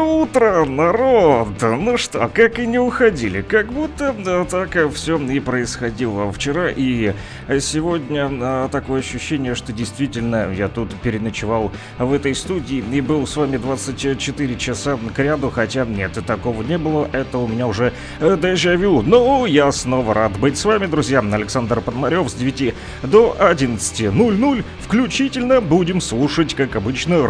Рокового утра, народ! Ну что, как и не уходили, как будто да, так все и происходило вчера и сегодня а, такое ощущение, что действительно я тут переночевал в этой студии и был с вами 24 часа к ряду, хотя нет, такого не было, это у меня уже э, дежавю. Ну, я снова рад быть с вами, друзья. Александр Подмарев с 9 до 11.00 включительно будем слушать, как обычно,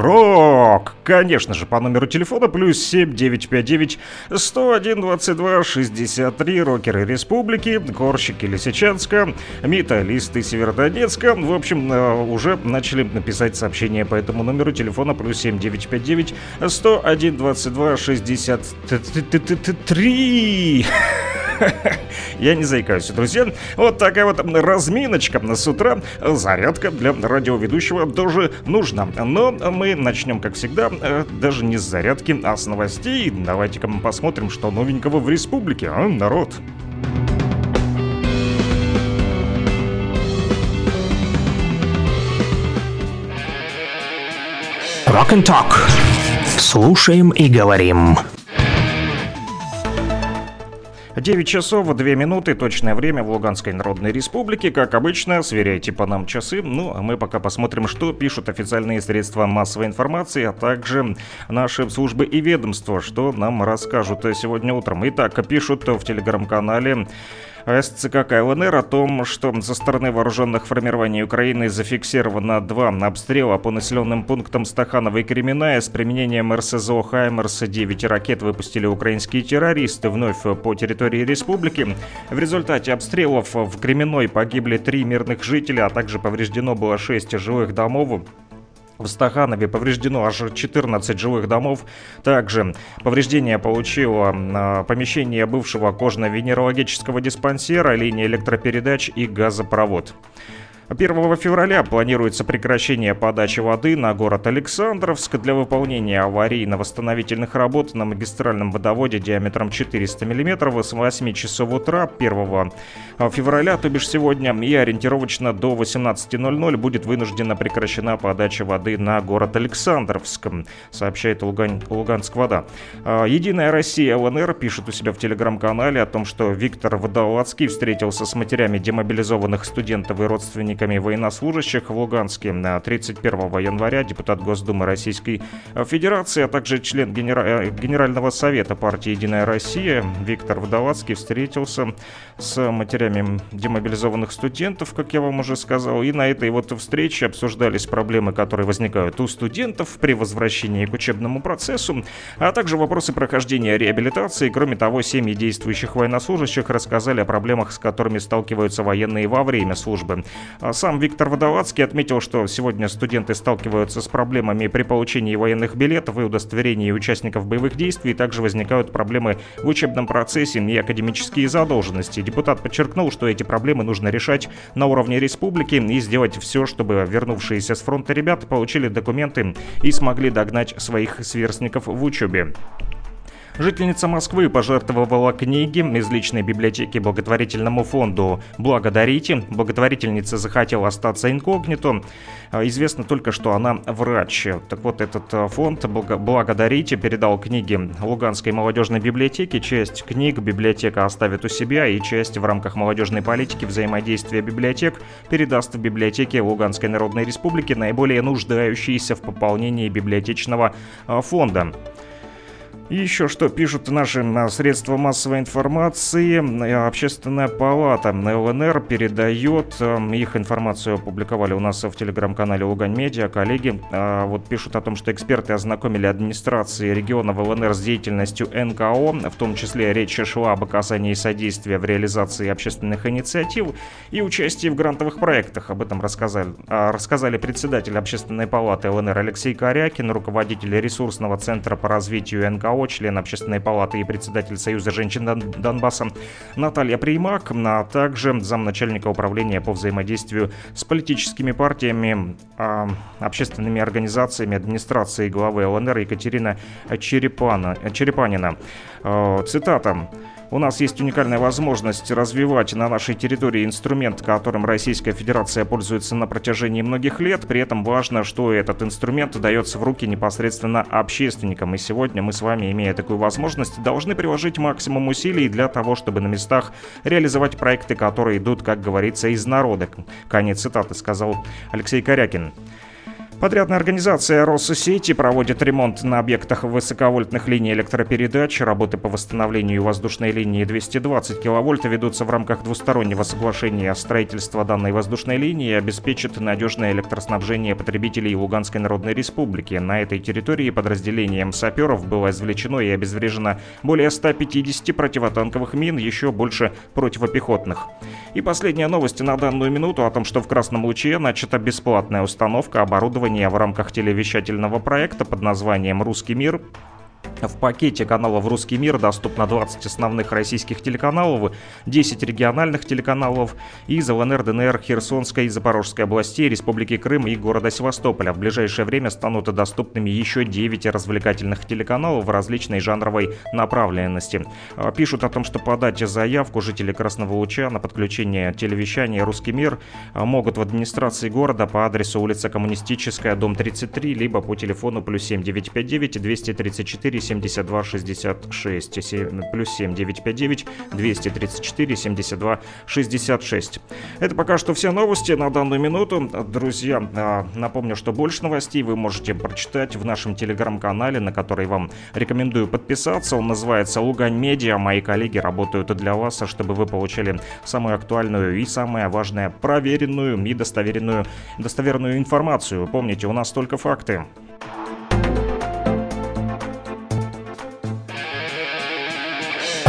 рок. Конечно же, по номеру телефона плюс 7959 101 22 63 рокеры республики, горщики Лисичанска, металлисты Северодонецка. В общем, э, уже начали написать сообщения по этому номеру телефона плюс 7959 101 22 63. Я не заикаюсь, друзья. Вот такая вот разминочка с утра, зарядка для радиоведущего тоже нужна. Но мы начнем, как всегда, э, даже не с зарядки, а с новостей. Давайте-ка мы посмотрим, что новенького в республике, а, народ. Rock and Talk. Слушаем и говорим. 9 часов 2 минуты, точное время в Луганской Народной Республике. Как обычно, сверяйте по нам часы. Ну, а мы пока посмотрим, что пишут официальные средства массовой информации, а также наши службы и ведомства, что нам расскажут сегодня утром. Итак, пишут в телеграм-канале СЦК КЛНР о том, что со стороны вооруженных формирований Украины зафиксировано два обстрела по населенным пунктам Стаханова и Кременная с применением РСЗО «Хаймерс». 9 ракет выпустили украинские террористы вновь по территории республики. В результате обстрелов в Кременной погибли три мирных жителя, а также повреждено было 6 жилых домов. В Стаханове повреждено аж 14 жилых домов. Также повреждение получило э, помещение бывшего кожно-венерологического диспансера, линия электропередач и газопровод. 1 февраля планируется прекращение подачи воды на город Александровск для выполнения аварийно-восстановительных работ на магистральном водоводе диаметром 400 мм с 8 часов утра 1 февраля, то бишь сегодня, и ориентировочно до 18.00 будет вынуждена прекращена подача воды на город Александровск, сообщает Луган... Луганск вода. А, Единая Россия ЛНР пишет у себя в телеграм-канале о том, что Виктор Водолацкий встретился с матерями демобилизованных студентов и родственников родственниками военнослужащих в Луганске. 31 января депутат Госдумы Российской Федерации, а также член генера... Э, Генерального совета партии «Единая Россия» Виктор Водолацкий встретился с матерями демобилизованных студентов, как я вам уже сказал. И на этой вот встрече обсуждались проблемы, которые возникают у студентов при возвращении к учебному процессу, а также вопросы прохождения реабилитации. Кроме того, семьи действующих военнослужащих рассказали о проблемах, с которыми сталкиваются военные во время службы. А сам Виктор Водолацкий отметил, что сегодня студенты сталкиваются с проблемами при получении военных билетов и удостоверении участников боевых действий. Также возникают проблемы в учебном процессе и академические задолженности. Депутат подчеркнул, что эти проблемы нужно решать на уровне республики и сделать все, чтобы вернувшиеся с фронта ребята получили документы и смогли догнать своих сверстников в учебе. Жительница Москвы пожертвовала книги из личной библиотеки благотворительному фонду «Благодарите». Благотворительница захотела остаться инкогнито. А, известно только, что она врач. Так вот, этот а, фонд «Благодарите» передал книги Луганской молодежной библиотеки. Часть книг библиотека оставит у себя, и часть в рамках молодежной политики взаимодействия библиотек передаст в библиотеке Луганской Народной Республики наиболее нуждающиеся в пополнении библиотечного а, фонда. Еще что пишут наши средства массовой информации. Общественная палата ЛНР передает, эм, их информацию опубликовали у нас в телеграм-канале Лугань Медиа, коллеги. А, вот пишут о том, что эксперты ознакомили администрации региона ЛНР с деятельностью НКО, в том числе речь шла об оказании содействия в реализации общественных инициатив и участии в грантовых проектах. Об этом рассказали, а, рассказали председатель общественной палаты ЛНР Алексей Корякин, руководитель ресурсного центра по развитию НКО ГАО, член Общественной палаты и председатель Союза женщин Донбасса Наталья Примак, а также замначальника управления по взаимодействию с политическими партиями, а, общественными организациями администрации главы ЛНР Екатерина Черепана, Черепанина. А, цитата. У нас есть уникальная возможность развивать на нашей территории инструмент, которым Российская Федерация пользуется на протяжении многих лет. При этом важно, что этот инструмент дается в руки непосредственно общественникам. И сегодня мы с вами, имея такую возможность, должны приложить максимум усилий для того, чтобы на местах реализовать проекты, которые идут, как говорится, из народа. Конец цитаты сказал Алексей Корякин. Подрядная организация Россети проводит ремонт на объектах высоковольтных линий электропередач. Работы по восстановлению воздушной линии 220 кВт ведутся в рамках двустороннего соглашения. Строительство данной воздушной линии обеспечит надежное электроснабжение потребителей Луганской Народной Республики. На этой территории подразделением саперов было извлечено и обезврежено более 150 противотанковых мин, еще больше противопехотных. И последняя новость на данную минуту о том, что в Красном Луче начата бесплатная установка оборудования в рамках телевещательного проекта под названием «Русский мир» В пакете каналов «Русский мир» доступно 20 основных российских телеканалов, 10 региональных телеканалов из ЛНР, ДНР, Херсонской и Запорожской областей, Республики Крым и города Севастополя. В ближайшее время станут доступными еще 9 развлекательных телеканалов различной жанровой направленности. А, пишут о том, что подать заявку жители Красного Луча на подключение телевещания «Русский мир» могут в администрации города по адресу улица Коммунистическая, дом 33, либо по телефону плюс 7959 234 72 66, 7, плюс 7 959 234 72 66. Это пока что все новости на данную минуту. Друзья, а, напомню, что больше новостей вы можете прочитать в нашем телеграм-канале, на который вам рекомендую подписаться. Он называется Лугань Медиа. Мои коллеги работают для вас, чтобы вы получали самую актуальную и самое важное проверенную и достоверенную, достоверную информацию. Помните, у нас только факты.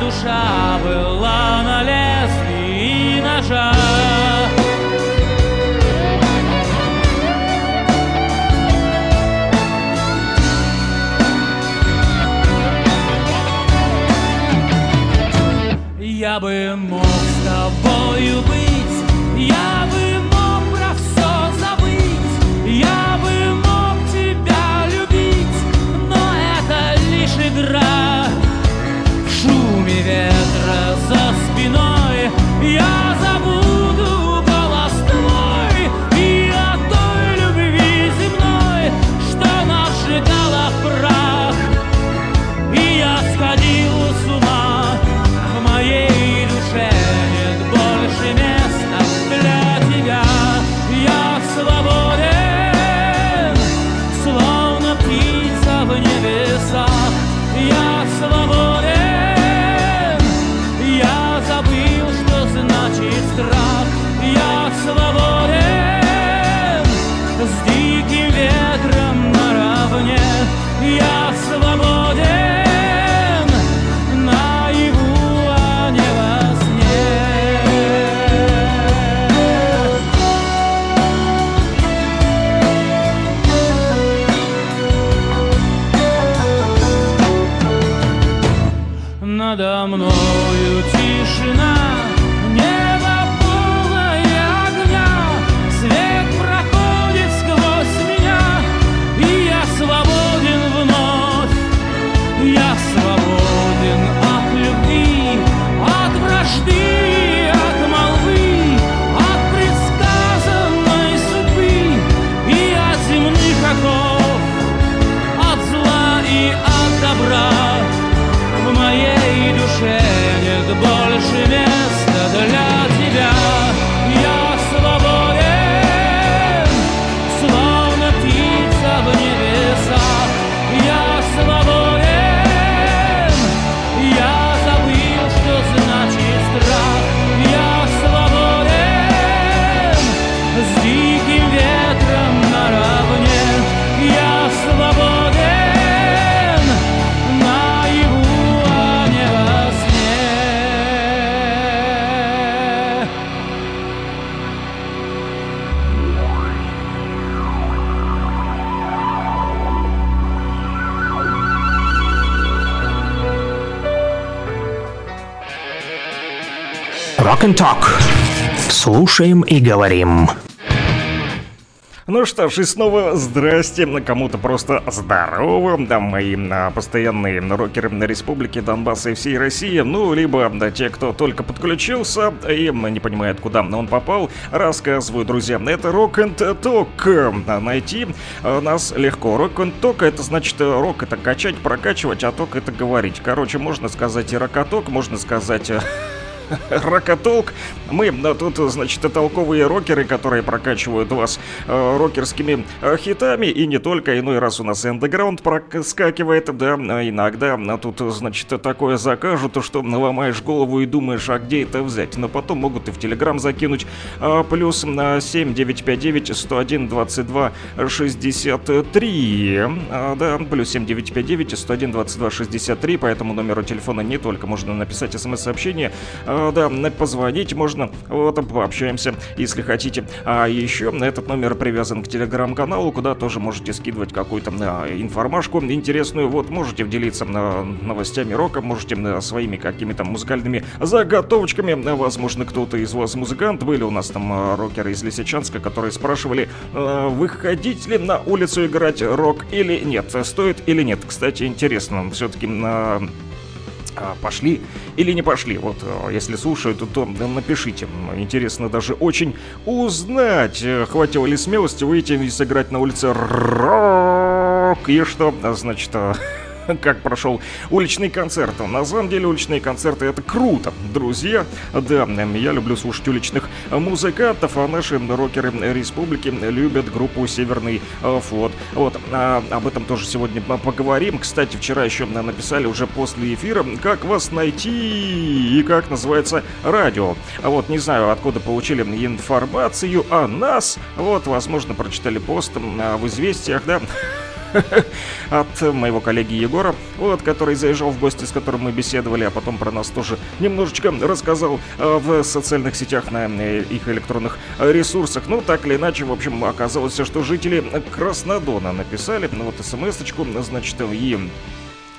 Шуме ветра за спиной Я забыл and Talk. Слушаем и говорим. Ну что ж, и снова здрасте, кому-то просто здорово, да, мои а, постоянные рокеры на Республике Донбасса и всей России, ну, либо да, те, кто только подключился и не понимает, куда он попал, рассказываю, друзья, это Rock and Talk, найти а, нас легко, Rock and Talk это значит рок это качать, прокачивать, а ток это говорить, короче, можно сказать и рокоток, можно сказать Рокотолк. Мы тут, значит, толковые рокеры, которые прокачивают вас э, рокерскими э, хитами. И не только, иной раз у нас эндеграунд проскакивает, да, иногда тут, значит, такое закажут, что ломаешь голову и думаешь, а где это взять. Но потом могут и в Телеграм закинуть. А, плюс на 7959 101 22 63. А, да, плюс 7959 101 22 63. По этому номеру телефона не только можно написать смс-сообщение, а, да, позвонить можно, вот, пообщаемся, если хотите. А еще этот номер привязан к телеграм-каналу, куда тоже можете скидывать какую-то э, информашку интересную. Вот, можете делиться э, новостями рока, можете э, своими какими-то музыкальными заготовочками. Возможно, кто-то из вас музыкант. Были у нас там э, рокеры из Лисичанска, которые спрашивали, э, выходить ли на улицу играть рок или нет, стоит или нет. Кстати, интересно, все-таки на а, пошли или не пошли. Вот э, если слушают, то напишите. Интересно даже очень узнать, э, хватило ли смелости выйти и сыграть на улице рок. И что, значит, э, как прошел уличный концерт. На самом деле уличные концерты это круто, друзья. Да, я люблю слушать уличных музыкантов, а наши рокеры республики любят группу Северный э, флот. Вот, а, об этом тоже сегодня поговорим. Кстати, вчера еще написали уже после эфира, как вас найти и как называется радио. А вот, не знаю, откуда получили информацию о нас. Вот, возможно, прочитали пост в известиях, да, от моего коллеги Егора, вот, который заезжал в гости, с которым мы беседовали, а потом про нас тоже немножечко рассказал э, в социальных сетях на э, их электронных ресурсах. Ну, так или иначе, в общем, оказалось, что жители Краснодона написали, ну, вот смс-очку, значит, и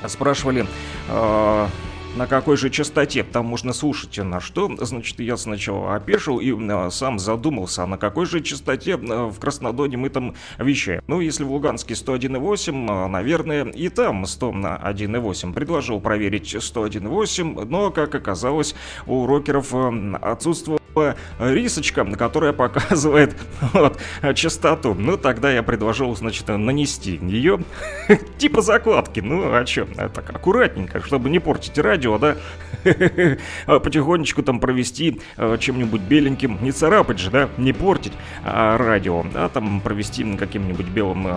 спрашивали, э, на какой же частоте там можно слушать, на что, значит, я сначала опешил и а, сам задумался, а на какой же частоте а, в Краснодоне мы там вещаем. Ну, если в Луганске 101,8, а, наверное, и там 101,8. Предложил проверить 101,8, но, как оказалось, у рокеров отсутствовал рисочка, которая показывает вот, частоту. Ну, тогда я предложил, значит, нанести ее типа закладки. Ну, а что, так аккуратненько, чтобы не портить радио, да? Потихонечку там провести э, чем-нибудь беленьким, не царапать же, да? Не портить а радио, да? Там провести каким-нибудь белым э,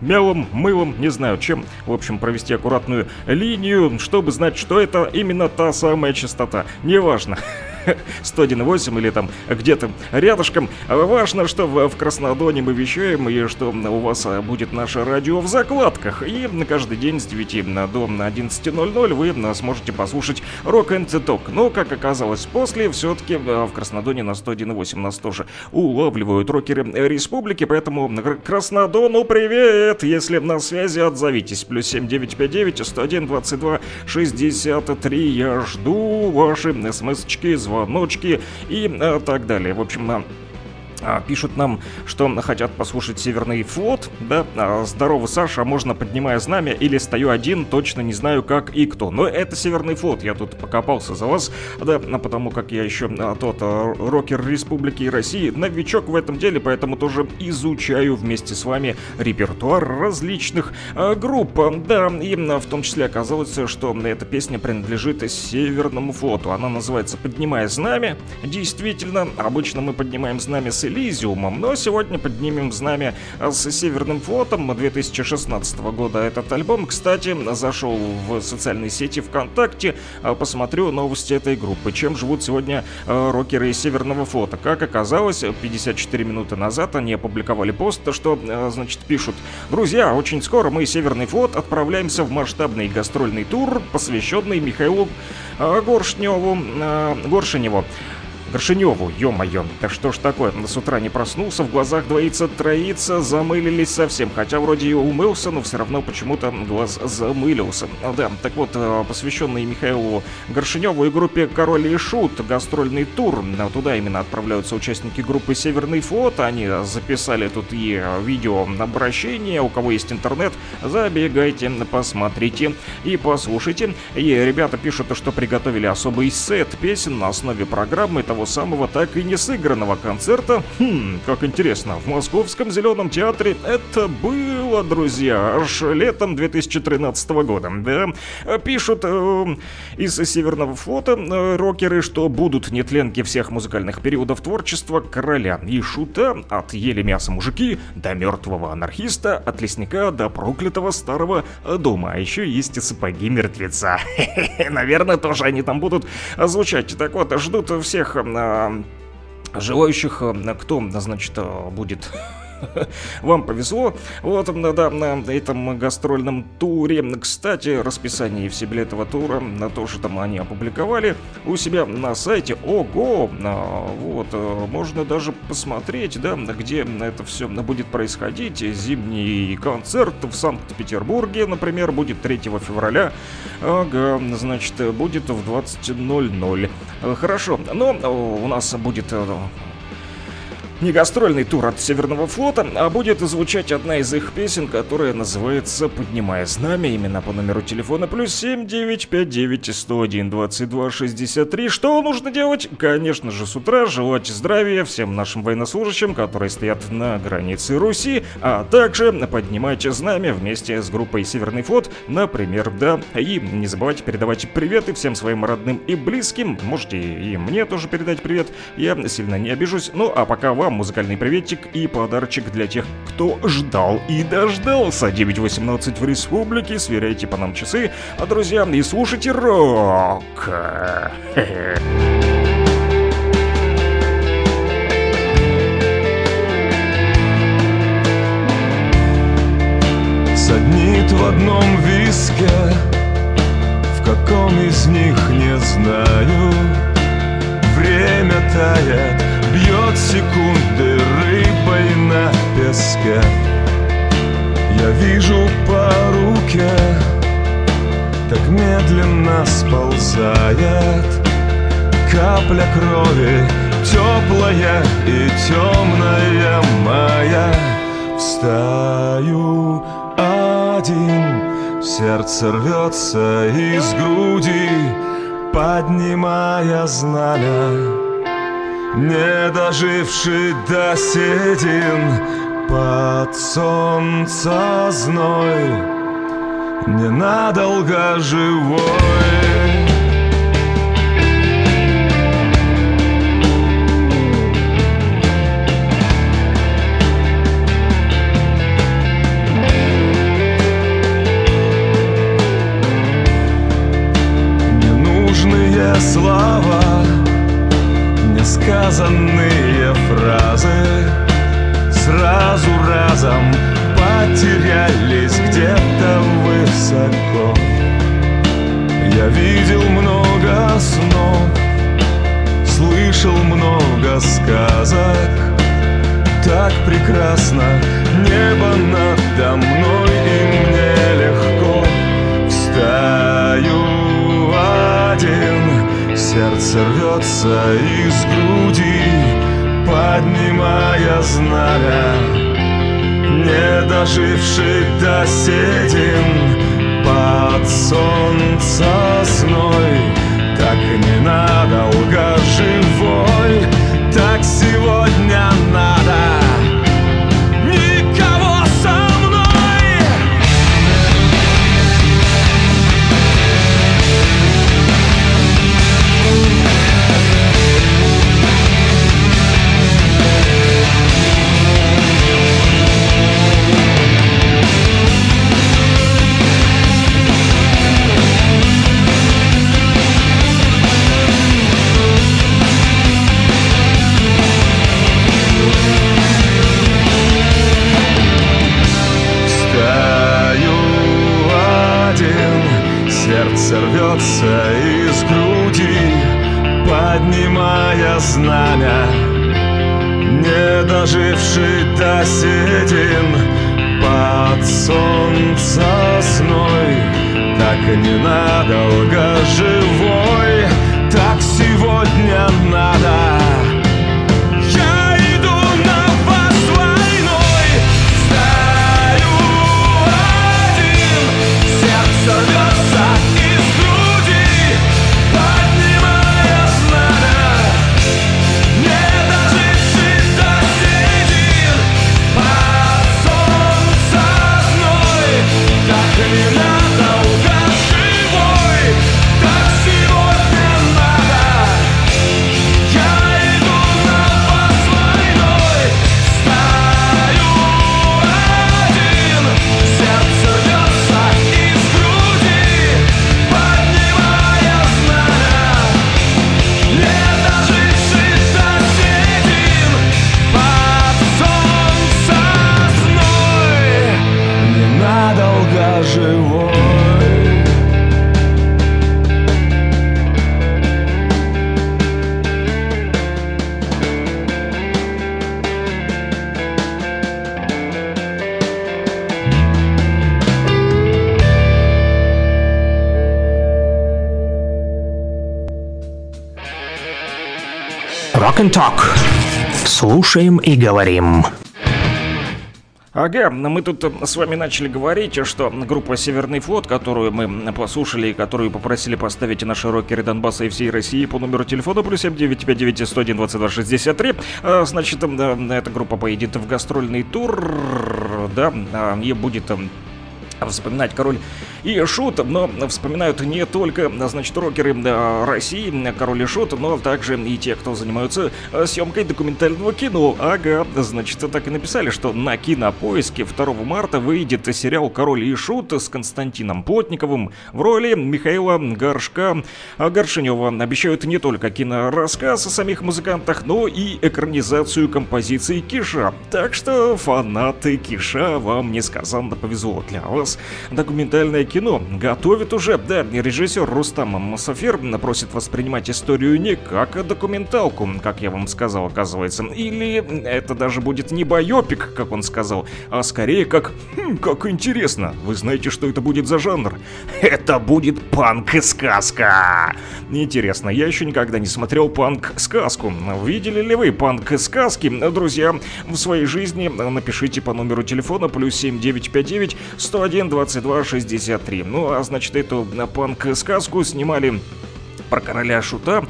мелом, мылом, не знаю чем. В общем, провести аккуратную линию, чтобы знать, что это именно та самая частота. Неважно. 101.8 или там где-то рядышком. Важно, что в, Краснодоне мы вещаем и что у вас а, будет наше радио в закладках. И на каждый день с 9 до 11.00 вы сможете послушать Rock and Talk. Но, как оказалось, после все-таки а, в Краснодоне на 101.8 нас тоже улавливают рокеры республики, поэтому Краснодону привет! Если на связи, отзовитесь. Плюс 7959 101 22 63. Я жду ваши смс-очки, звоночки и э, так далее. В общем, пишут нам, что хотят послушать Северный флот, да, а, здорово, Саша, можно поднимая знамя или стою один, точно не знаю как и кто. Но это Северный флот, я тут покопался за вас, да, потому как я еще а, тот рокер Республики России, новичок в этом деле, поэтому тоже изучаю вместе с вами репертуар различных групп. Да, и в том числе оказалось, что эта песня принадлежит Северному флоту. Она называется «Поднимая знамя». Действительно, обычно мы поднимаем знамя с Элизиумом, но сегодня поднимем знамя с Северным флотом 2016 года. Этот альбом, кстати, зашел в социальные сети ВКонтакте, а, посмотрю новости этой группы. Чем живут сегодня а, рокеры Северного флота? Как оказалось, 54 минуты назад они опубликовали пост, что, а, значит, пишут «Друзья, очень скоро мы, Северный флот, отправляемся в масштабный гастрольный тур, посвященный Михаилу Горшневу, Горшиневу. Горшиневу, ё-моё, да что ж такое, с утра не проснулся, в глазах двоится троица, замылились совсем, хотя вроде и умылся, но все равно почему-то глаз замылился. Да, так вот, э, посвященный Михаилу Горшиневу и группе Король и Шут, гастрольный тур, туда именно отправляются участники группы Северный флот, они записали тут и видео обращение, у кого есть интернет, забегайте, посмотрите и послушайте. И ребята пишут, что приготовили особый сет песен на основе программы того самого так и не сыгранного концерта. Хм, как интересно, в Московском Зеленом театре это было, друзья, аж летом 2013 года. Да, пишут э, из Северного флота э, рокеры, что будут нетленки всех музыкальных периодов творчества короля и шута от ели мясо мужики до мертвого анархиста, от лесника до проклятого старого дома. А еще есть сапоги мертвеца. Наверное, тоже они там будут звучать. Так вот, ждут всех э, желающих, э, кто, значит, э, будет Вам повезло. Вот, да, на этом гастрольном туре. Кстати, расписание и все билеты этого тура, на то, что там они опубликовали у себя на сайте. Ого! А, вот, э, можно даже посмотреть, да, где это все будет происходить. Зимний концерт в Санкт-Петербурге, например, будет 3 февраля. Ага, значит, будет в 20.00. Хорошо, но у нас будет э, не гастрольный тур от Северного флота, а будет звучать одна из их песен, которая называется «Поднимая знамя», именно по номеру телефона плюс 7959 101 22 63. Что нужно делать? Конечно же, с утра желать здравия всем нашим военнослужащим, которые стоят на границе Руси, а также поднимать знамя вместе с группой Северный флот, например, да. И не забывайте передавать приветы всем своим родным и близким. Можете и мне тоже передать привет, я сильно не обижусь. Ну а пока вам музыкальный приветик и подарочек для тех, кто ждал и дождался. 9.18 в республике, сверяйте по нам часы, а друзья, и слушайте рок. Саднит в одном виске, в каком из них не знаю. Время тает, бьет секунды рыбой на песке. Я вижу по руке, так медленно сползает Капля крови, теплая и темная моя. Встаю один, сердце рвется из груди Поднимая знамя не доживший до седин под солнце зной, Ненадолго живой. Несказанные фразы Сразу разом потерялись где-то высоко. Я видел много снов, слышал много сказок. Так прекрасно небо надо мной и мне легко. Встаю Сердце рвется из груди, поднимая знамя. Не доживший до седин под солнцесной Так ненадолго живой, так сегодня надо Слушаем и говорим. Ага, мы тут э, с вами начали говорить, что группа «Северный флот», которую мы послушали и которую попросили поставить наши рокеры Донбасса и всей России по номеру телефона плюс 7959 101 22 63, значит, эта группа поедет в гастрольный тур, да, а, и будет вспоминать король и Шут, но вспоминают не только, значит, рокеры России, Король и Шут, но также и те, кто занимаются э, съемкой документального кино. Ага, значит, так и написали, что на кинопоиске 2 марта выйдет сериал Король и Шут с Константином Плотниковым в роли Михаила Горшка Горшинева. Обещают не только кинорассказ о самих музыкантах, но и экранизацию композиции Киша. Так что фанаты Киша вам несказанно повезло для вас. Документальное кино готовит уже, да, режиссер Рустам Масафер просит воспринимать историю не как документалку, как я вам сказал, оказывается, или это даже будет не байопик, как он сказал, а скорее как, хм, как интересно, вы знаете, что это будет за жанр? Это будет панк и сказка! Интересно, я еще никогда не смотрел панк-сказку. Видели ли вы панк-сказки? Друзья, в своей жизни напишите по номеру телефона плюс 7959 101 22 60 3. Ну, а значит, эту панк-сказку снимали про короля Шута.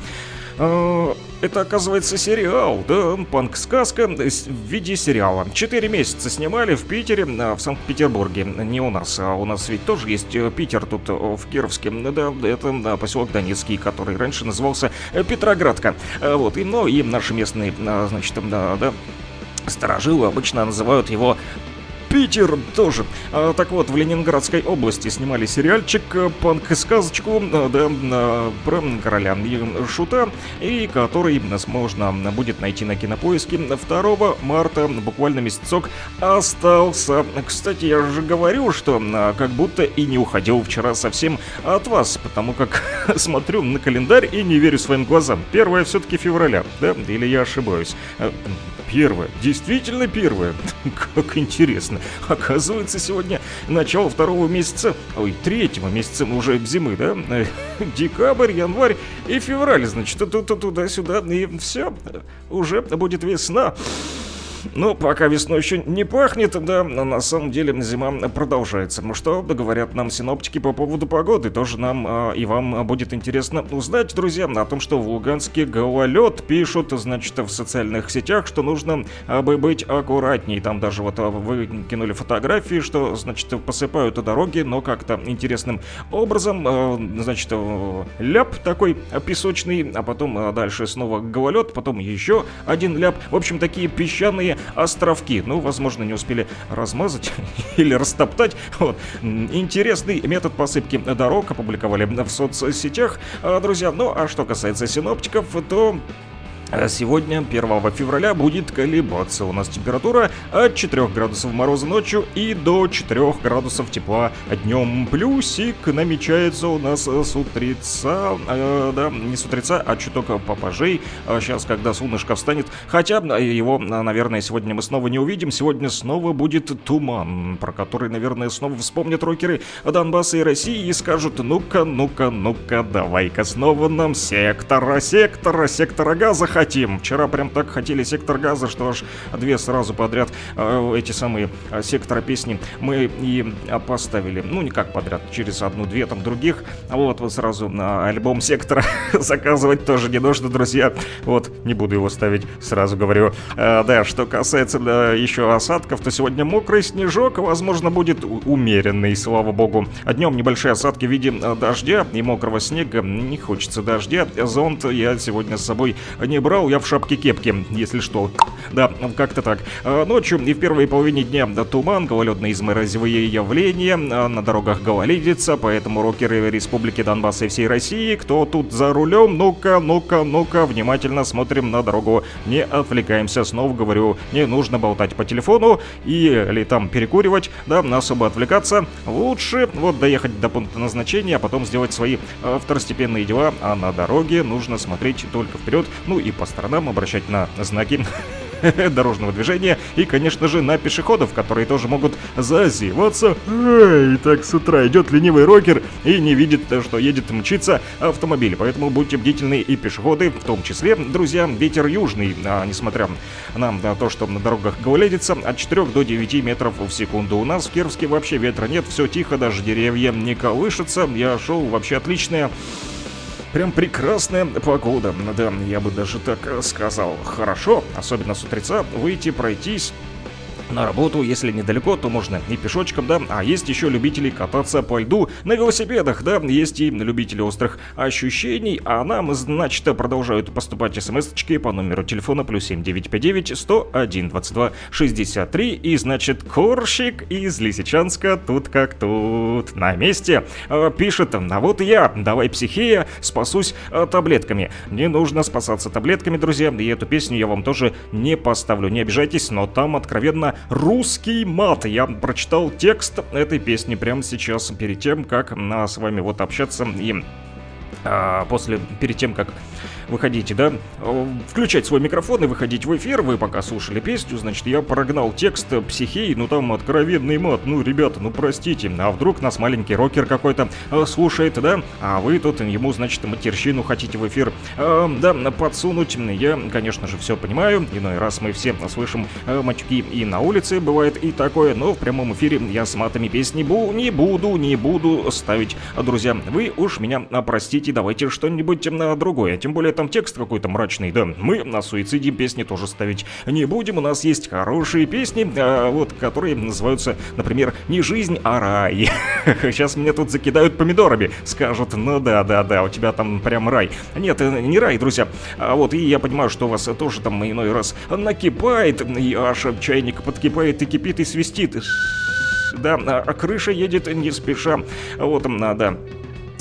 А, это, оказывается, сериал, да, панк-сказка в виде сериала. Четыре месяца снимали в Питере, а, в Санкт-Петербурге. Не у нас, а у нас ведь тоже есть э, Питер тут э, в Кировске. Да, это да, поселок Донецкий, который раньше назывался э, Петроградка. Вот, и, ну, и наши местные, значит, да, да, Старожилы обычно называют его Питер тоже. А, так вот, в Ленинградской области снимали сериальчик э, панк-сказочку э, да, э, про короля Шута, и который можно будет найти на кинопоиске 2 марта, буквально месяцок остался. Кстати, я же говорю, что как будто и не уходил вчера совсем от вас, потому как смотрю на календарь и не верю своим глазам. Первое все-таки февраля, да? Или я ошибаюсь? Первое. Действительно первое. Как интересно. Оказывается, сегодня начало второго месяца, ой, третьего месяца уже зимы, да? Декабрь, январь и февраль, значит, туда-сюда, и все. Уже будет весна. Ну, пока весной еще не пахнет, да, но на самом деле зима продолжается. Ну что говорят нам синоптики по поводу погоды? Тоже нам э, и вам будет интересно узнать, друзья, о том, что в Луганске гололед пишут, значит, в социальных сетях, что нужно э, быть аккуратней. Там даже вот вы кинули фотографии, что, значит, посыпают дороги, но как-то интересным образом, э, значит, ляп такой песочный, а потом дальше снова гололед, потом еще один ляп. В общем, такие песчаные маленькие островки. Ну, возможно, не успели размазать или растоптать. Вот. Интересный метод посыпки дорог опубликовали в соцсетях, а, друзья. Ну, а что касается синоптиков, то сегодня, 1 февраля, будет колебаться у нас температура от 4 градусов мороза ночью и до 4 градусов тепла днем. Плюсик намечается у нас с утреца, э, да, не с утреца, а чуток попожей. Сейчас, когда солнышко встанет, хотя его, наверное, сегодня мы снова не увидим. Сегодня снова будет туман, про который, наверное, снова вспомнят рокеры Донбасса и России и скажут, ну-ка, ну-ка, ну-ка, давай-ка снова нам сектора, сектора, сектора газа хотим. Вчера прям так хотели сектор газа, что аж две сразу подряд э, эти самые э, сектора песни мы и э, поставили. Ну, не как подряд, через одну-две там других. Вот, вот сразу на альбом сектора заказывать тоже не нужно, друзья. Вот, не буду его ставить, сразу говорю. Э, да, что касается да, еще осадков, то сегодня мокрый снежок, возможно, будет умеренный, слава богу. Днем небольшие осадки в виде э, дождя и мокрого снега. Не хочется дождя. Зонт я сегодня с собой не брал, я в шапке-кепке, если что. Да, как-то так. А, ночью и в первой половине дня туман, гололедные изморозевые явления, а, на дорогах гололедица, поэтому рокеры Республики Донбасс и всей России, кто тут за рулем, ну-ка, ну-ка, ну-ка, внимательно смотрим на дорогу, не отвлекаемся, снова говорю, не нужно болтать по телефону и, или там перекуривать, да, особо отвлекаться, лучше вот доехать до пункта назначения, а потом сделать свои э, второстепенные дела, а на дороге нужно смотреть только вперед, ну и по сторонам обращать на знаки дорожного движения и, конечно же, на пешеходов, которые тоже могут зазеваться. Эй, так с утра идет ленивый рокер и не видит, что едет мчиться автомобиль. Поэтому будьте бдительны и пешеходы, в том числе, друзья, ветер южный, а, несмотря на, на то, что на дорогах гололедится, от 4 до 9 метров в секунду. У нас в Кировске вообще ветра нет, все тихо, даже деревья не колышутся. Я шел вообще отличная Прям прекрасная погода. Да, я бы даже так сказал. Хорошо, особенно с утреца, выйти пройтись на работу, если недалеко, то можно и пешочком, да. А есть еще любители кататься по льду на велосипедах, да. Есть и любители острых ощущений. А нам, значит, продолжают поступать смс-очки по номеру телефона плюс 7959 101 22 63. И, значит, Корщик из Лисичанска тут как тут на месте э, пишет, а вот я, давай психея, спасусь э, таблетками. Не нужно спасаться таблетками, друзья, и эту песню я вам тоже не поставлю. Не обижайтесь, но там откровенно русский мат. Я прочитал текст этой песни прямо сейчас, перед тем, как на, с вами вот общаться и а, после, перед тем, как выходите, да, включать свой микрофон и выходить в эфир. Вы пока слушали песню, значит, я прогнал текст психей, ну там откровенный мат. Ну, ребята, ну простите, а вдруг нас маленький рокер какой-то э, слушает, да, а вы тут ему, значит, матерщину хотите в эфир, э, да, подсунуть. Я, конечно же, все понимаю. Иной раз мы все слышим э, матюки и на улице бывает и такое, но в прямом эфире я с матами песни бу не буду, не буду ставить. Друзья, вы уж меня простите, давайте что-нибудь другое. Тем более там текст какой-то мрачный, да. Мы на суициде песни тоже ставить не будем. У нас есть хорошие песни, а, вот, которые называются, например, «Не жизнь, а рай». Сейчас меня тут закидают помидорами. Скажут, ну да, да, да, у тебя там прям рай. Нет, э, не рай, друзья. А вот, и я понимаю, что у вас тоже там иной раз накипает, и аж чайник подкипает и кипит и свистит. Да, а крыша едет не спеша. Вот, да.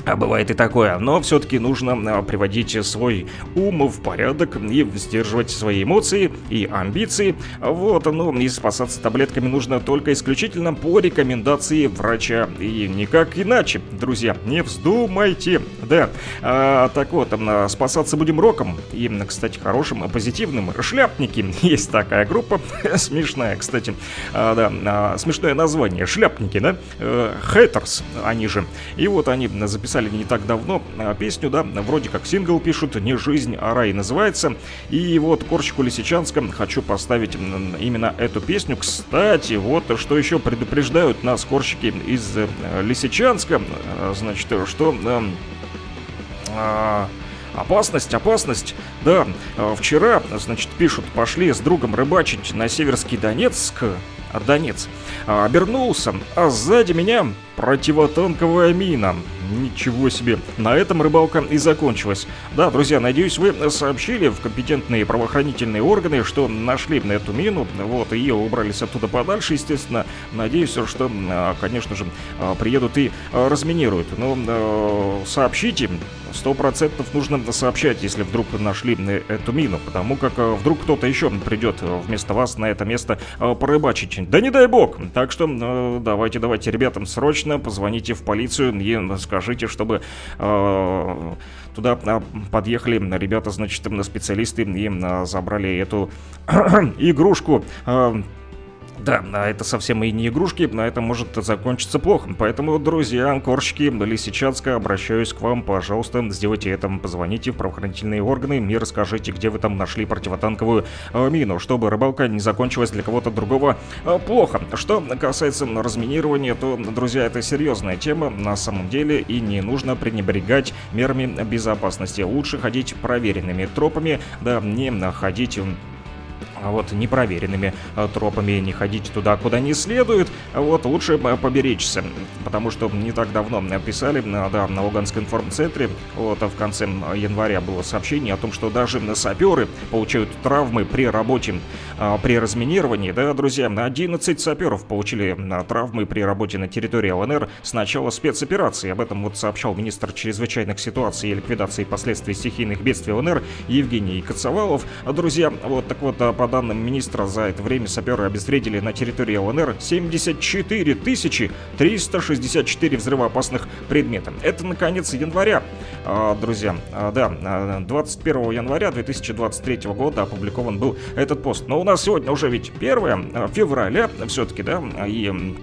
А бывает и такое, но все-таки нужно а, приводить свой ум в порядок и сдерживать свои эмоции и амбиции. Вот, ну и спасаться таблетками нужно только исключительно по рекомендации врача. И никак иначе, друзья, не вздумайте. Да, а, так вот, спасаться будем роком. И, кстати, хорошим, позитивным. Шляпники. Есть такая группа, смешная, кстати. А, да, а, смешное название. Шляпники, да? Хейтерс, они же. И вот они записали записали не так давно а, песню, да, вроде как сингл пишут, не жизнь, а рай называется. И вот Корчику Лисичанска хочу поставить именно эту песню. Кстати, вот что еще предупреждают нас Корчики из э, Лисичанска, а, значит, что... А, Опасность, опасность. Да, вчера, значит, пишут, пошли с другом рыбачить на Северский Донецк. Донец. Обернулся, а сзади меня противотанковая мина. Ничего себе. На этом рыбалка и закончилась. Да, друзья, надеюсь, вы сообщили в компетентные правоохранительные органы, что нашли эту мину, вот, и ее убрались оттуда подальше, естественно. Надеюсь, что, конечно же, приедут и разминируют. Но сообщите, сто процентов нужно сообщать, если вдруг нашли эту мину, потому как вдруг кто-то еще придет вместо вас на это место порыбачить. Да не дай бог! Так что давайте, давайте, ребятам, срочно позвоните в полицию и скажите, чтобы э, туда э, подъехали ребята, значит, специалисты и э, забрали эту игрушку. Да, а это совсем и не игрушки, на это может закончиться плохо. Поэтому, друзья, корщики Лисичанска, обращаюсь к вам, пожалуйста, сделайте это, позвоните в правоохранительные органы и расскажите, где вы там нашли противотанковую э, мину, чтобы рыбалка не закончилась для кого-то другого э, плохо. Что касается разминирования, то, друзья, это серьезная тема на самом деле, и не нужно пренебрегать мерами безопасности. Лучше ходить проверенными тропами, да, не ходить вот непроверенными э, тропами не ходить туда, куда не следует, вот лучше поберечься, потому что не так давно писали, э, да, на Луганском информцентре, вот в конце января было сообщение о том, что даже саперы получают травмы при работе, э, при разминировании, да, друзья, 11 саперов получили травмы при работе на территории ЛНР с начала спецоперации, об этом вот сообщал министр чрезвычайных ситуаций и ликвидации последствий стихийных бедствий ЛНР Евгений Коцовалов, друзья, вот так вот по данным министра, за это время саперы обезвредили на территории ЛНР 74 364 взрывоопасных предмета. Это на конец января, а, друзья. А, да, 21 января 2023 года опубликован был этот пост. Но у нас сегодня уже ведь 1 февраля все-таки, да, и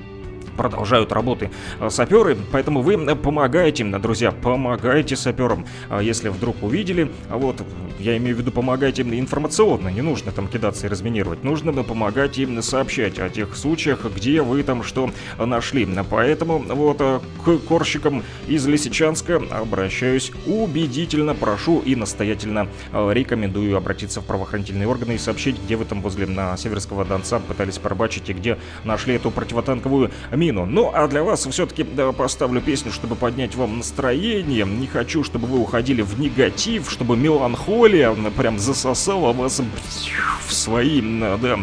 продолжают работы э, саперы, поэтому вы помогаете, друзья, помогайте саперам, а если вдруг увидели, а вот, я имею в виду, помогайте им информационно, не нужно там кидаться и разминировать, нужно помогать им сообщать о тех случаях, где вы там что нашли, поэтому вот э, к корщикам из Лисичанска обращаюсь убедительно, прошу и настоятельно э, рекомендую обратиться в правоохранительные органы и сообщить, где вы там возле на Северского Донца пытались порыбачить и где нашли эту противотанковую мину мину. Ну, а для вас все-таки да, поставлю песню, чтобы поднять вам настроение. Не хочу, чтобы вы уходили в негатив, чтобы меланхолия прям засосала вас в свои, да,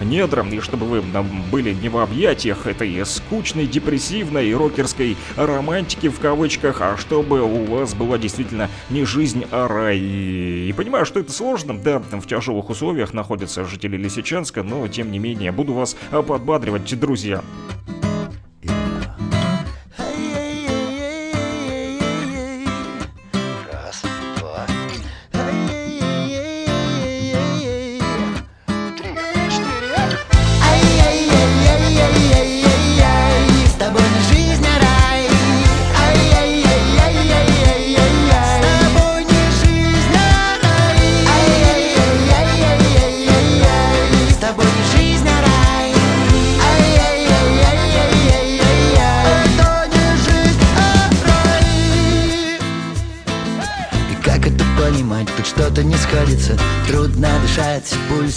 недра, и чтобы вы были не в объятиях этой скучной, депрессивной, рокерской романтики в кавычках, а чтобы у вас была действительно не жизнь, а рай. И понимаю, что это сложно, да, в тяжелых условиях находятся жители Лисичанска, но тем не менее буду вас подбадривать, друзья.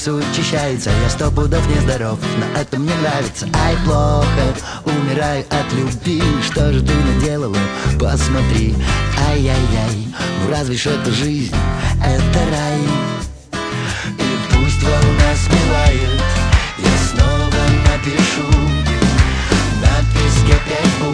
Учащается Я сто пудов нездоров, но это мне нравится. Ай, плохо, умираю от любви. Что же ты наделала? Посмотри. Ай-яй-яй, ну разве ж это жизнь? Это рай. И пусть волна смывает. Я снова напишу На песке пять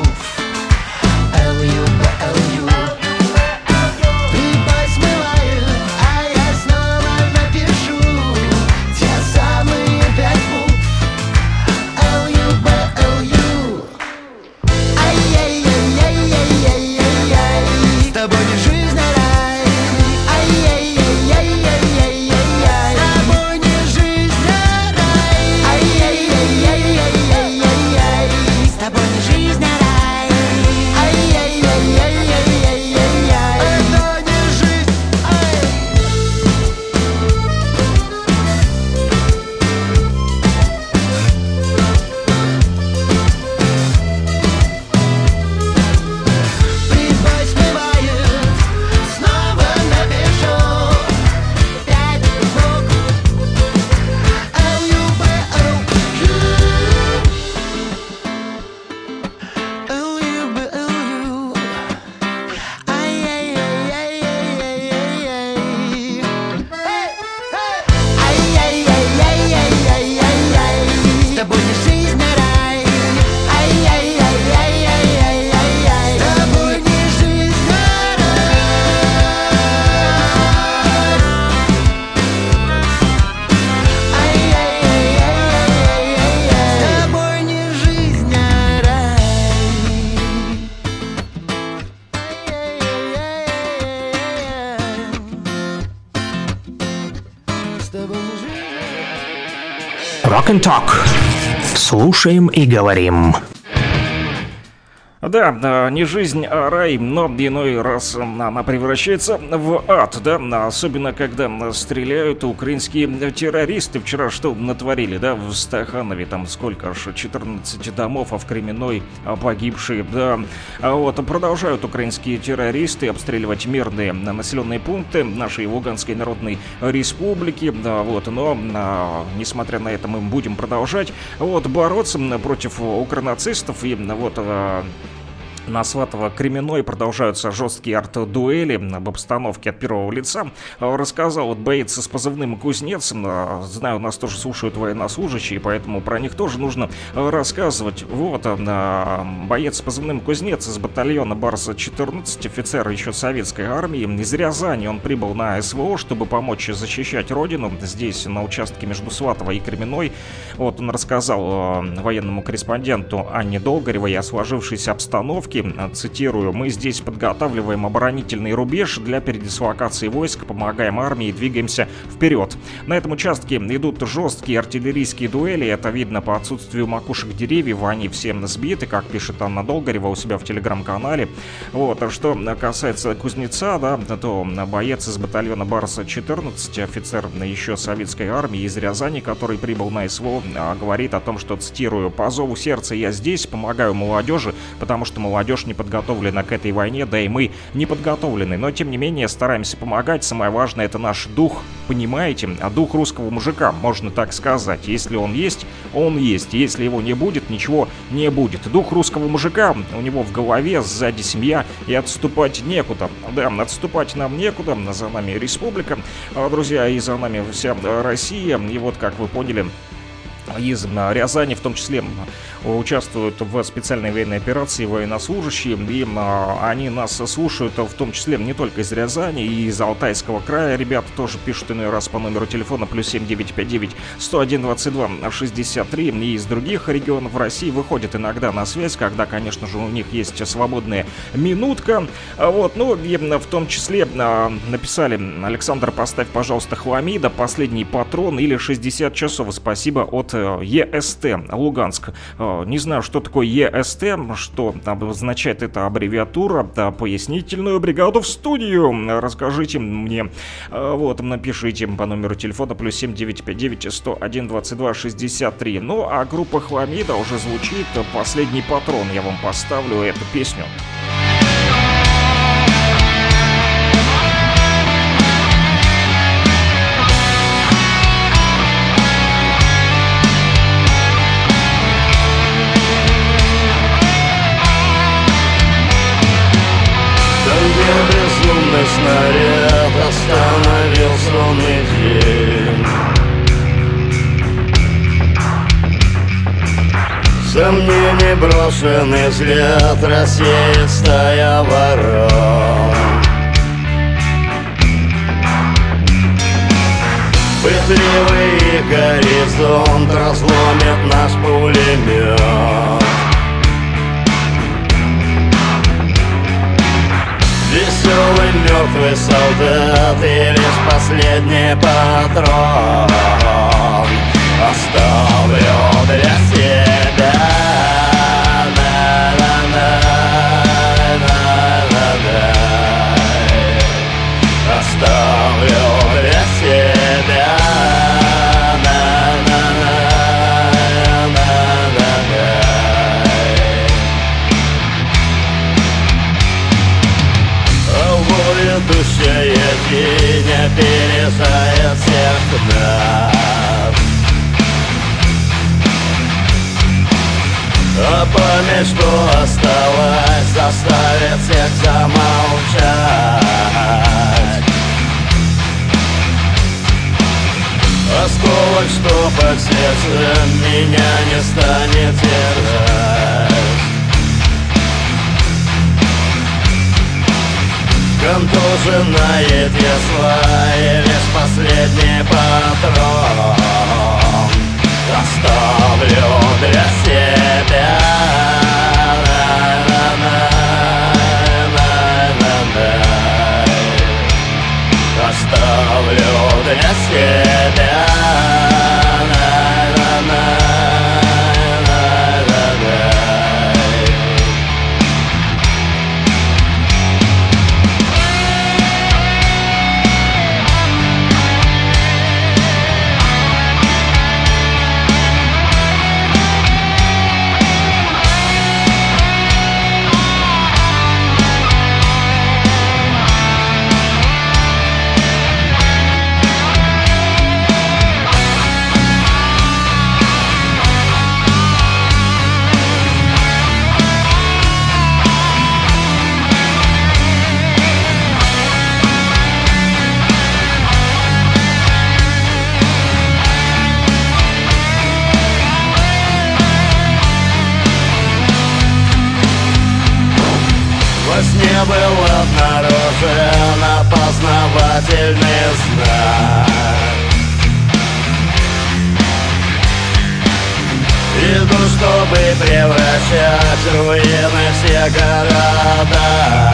Слушаем и говорим. Да, не жизнь, а рай, но иной раз она превращается в ад, да, особенно когда стреляют украинские террористы. Вчера что натворили, да, в Стаханове, там сколько аж, 14 домов, а в Кременной погибшие, да. А вот продолжают украинские террористы обстреливать мирные населенные пункты нашей Луганской Народной Республики, да, вот, но, несмотря на это, мы будем продолжать, вот, бороться против укронацистов и, вот, а, на Сватово-Кременной продолжаются жесткие арт-дуэли об обстановке от первого лица. Рассказал вот боец с позывным «Кузнец». Знаю, нас тоже слушают военнослужащие, поэтому про них тоже нужно рассказывать. Вот, боец с позывным «Кузнец» из батальона «Барса-14», офицер еще советской армии. Из Рязани он прибыл на СВО, чтобы помочь защищать родину здесь, на участке между Сватово и Кременной. Вот он рассказал военному корреспонденту Анне Долгоревой о сложившейся обстановке Зеленский, цитирую, «Мы здесь подготавливаем оборонительный рубеж для передислокации войск, помогаем армии двигаемся вперед. На этом участке идут жесткие артиллерийские дуэли, это видно по отсутствию макушек деревьев, они все сбиты, как пишет Анна Долгорева у себя в телеграм-канале. Вот, а что касается Кузнеца, да, то боец из батальона Барса-14, офицер еще советской армии из Рязани, который прибыл на СВО, а, говорит о том, что, цитирую, «По зову сердца я здесь, помогаю молодежи, потому что молодежь молодежь не подготовлена к этой войне, да и мы не подготовлены. Но тем не менее стараемся помогать. Самое важное это наш дух, понимаете? А дух русского мужика, можно так сказать. Если он есть, он есть. Если его не будет, ничего не будет. Дух русского мужика, у него в голове, сзади семья, и отступать некуда. Да, отступать нам некуда, за нами республика, а, друзья, и за нами вся Россия. И вот, как вы поняли, из Рязани, в том числе участвуют в специальной военной операции военнослужащие, и они нас слушают в том числе не только из Рязани, и из Алтайского края. Ребята тоже пишут иной раз по номеру телефона плюс 7959 101 22 63 и из других регионов России выходят иногда на связь, когда, конечно же, у них есть свободная минутка. Вот, ну и в том числе а, написали Александр, поставь, пожалуйста, Хламида, последний патрон или 60 часов. Спасибо от ЕСТ Луганск. Э, не знаю, что такое ЕСТ, что обозначает эта аббревиатура. Да, пояснительную бригаду в студию. Расскажите мне. Э, вот, напишите по номеру телефона плюс 7959 101 22 63. Ну, а группа Хламида уже звучит. Последний патрон я вам поставлю эту песню. Сомнений брошенный взгляд рассеет стая ворон Пытливый горизонт разломит наш пулемет. Веселый мертвый солдат И лишь последний патрон Оставлю для себя Оставлю для себя Богиня пережает всех нас память, что осталась, заставит всех замолчать. Осколок, что под сердцем меня не станет держать. Контуженное тесла и лишь последний патрон Оставлю для себя. Оставлю для себя опознавательный знак Иду, чтобы превращать руины все города.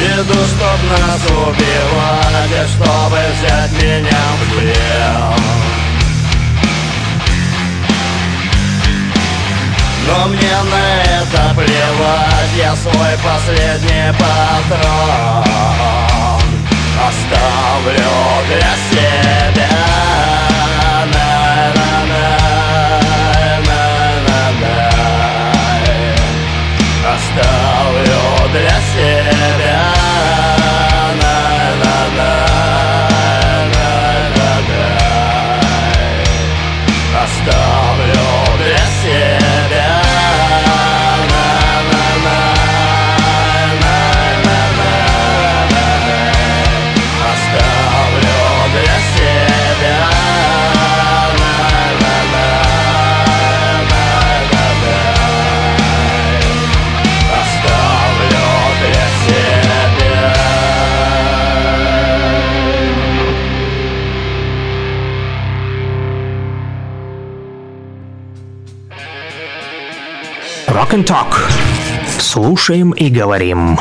Иду, чтоб нас убивать И чтобы взять меня в плен Но мне на это плевать Я свой последний патрон оставлю для себя Оставлю для себя Rock and Talk. Слушаем и говорим.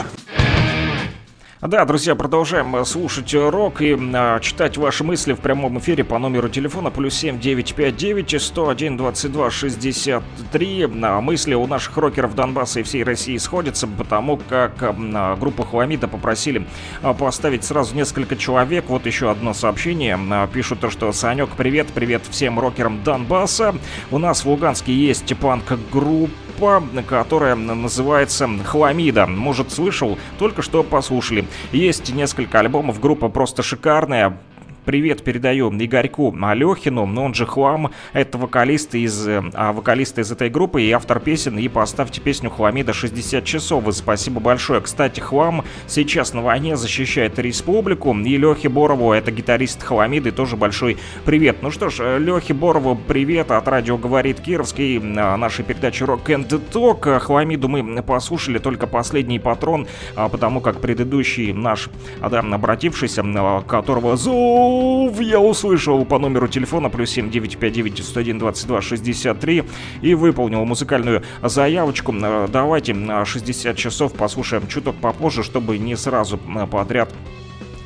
Да, друзья, продолжаем э, слушать э, рок и э, читать ваши мысли в прямом эфире по номеру телефона плюс 7 959 101 22 63. А мысли у наших рокеров Донбасса и всей России сходятся, потому как а, группа Хуамида попросили а, поставить сразу несколько человек. Вот еще одно сообщение. А, Пишут то, что Санек, привет, привет всем рокерам Донбасса. У нас в Луганске есть панк-группа группа, которая называется Хламида. Может, слышал? Только что послушали. Есть несколько альбомов, группа просто шикарная. Привет передаю Игорьку Алехину, но он же Хлам, это вокалист из, э, а, вокалист из этой группы и автор песен, и поставьте песню Хламида 60 часов, и спасибо большое. Кстати, Хлам сейчас на войне защищает республику, и Лехе Борову, это гитарист Хламиды, тоже большой привет. Ну что ж, Лехе Борову привет от радио «Говорит Кировский», а, нашей передачи Rock and Talk. Хламиду мы послушали только последний патрон, а, потому как предыдущий наш, а, да, обратившийся, которого зовут я услышал по номеру телефона плюс 7959 101 22 63 и выполнил музыкальную заявочку. Э, Давайте на 60 часов послушаем чуток попозже, чтобы не сразу э, подряд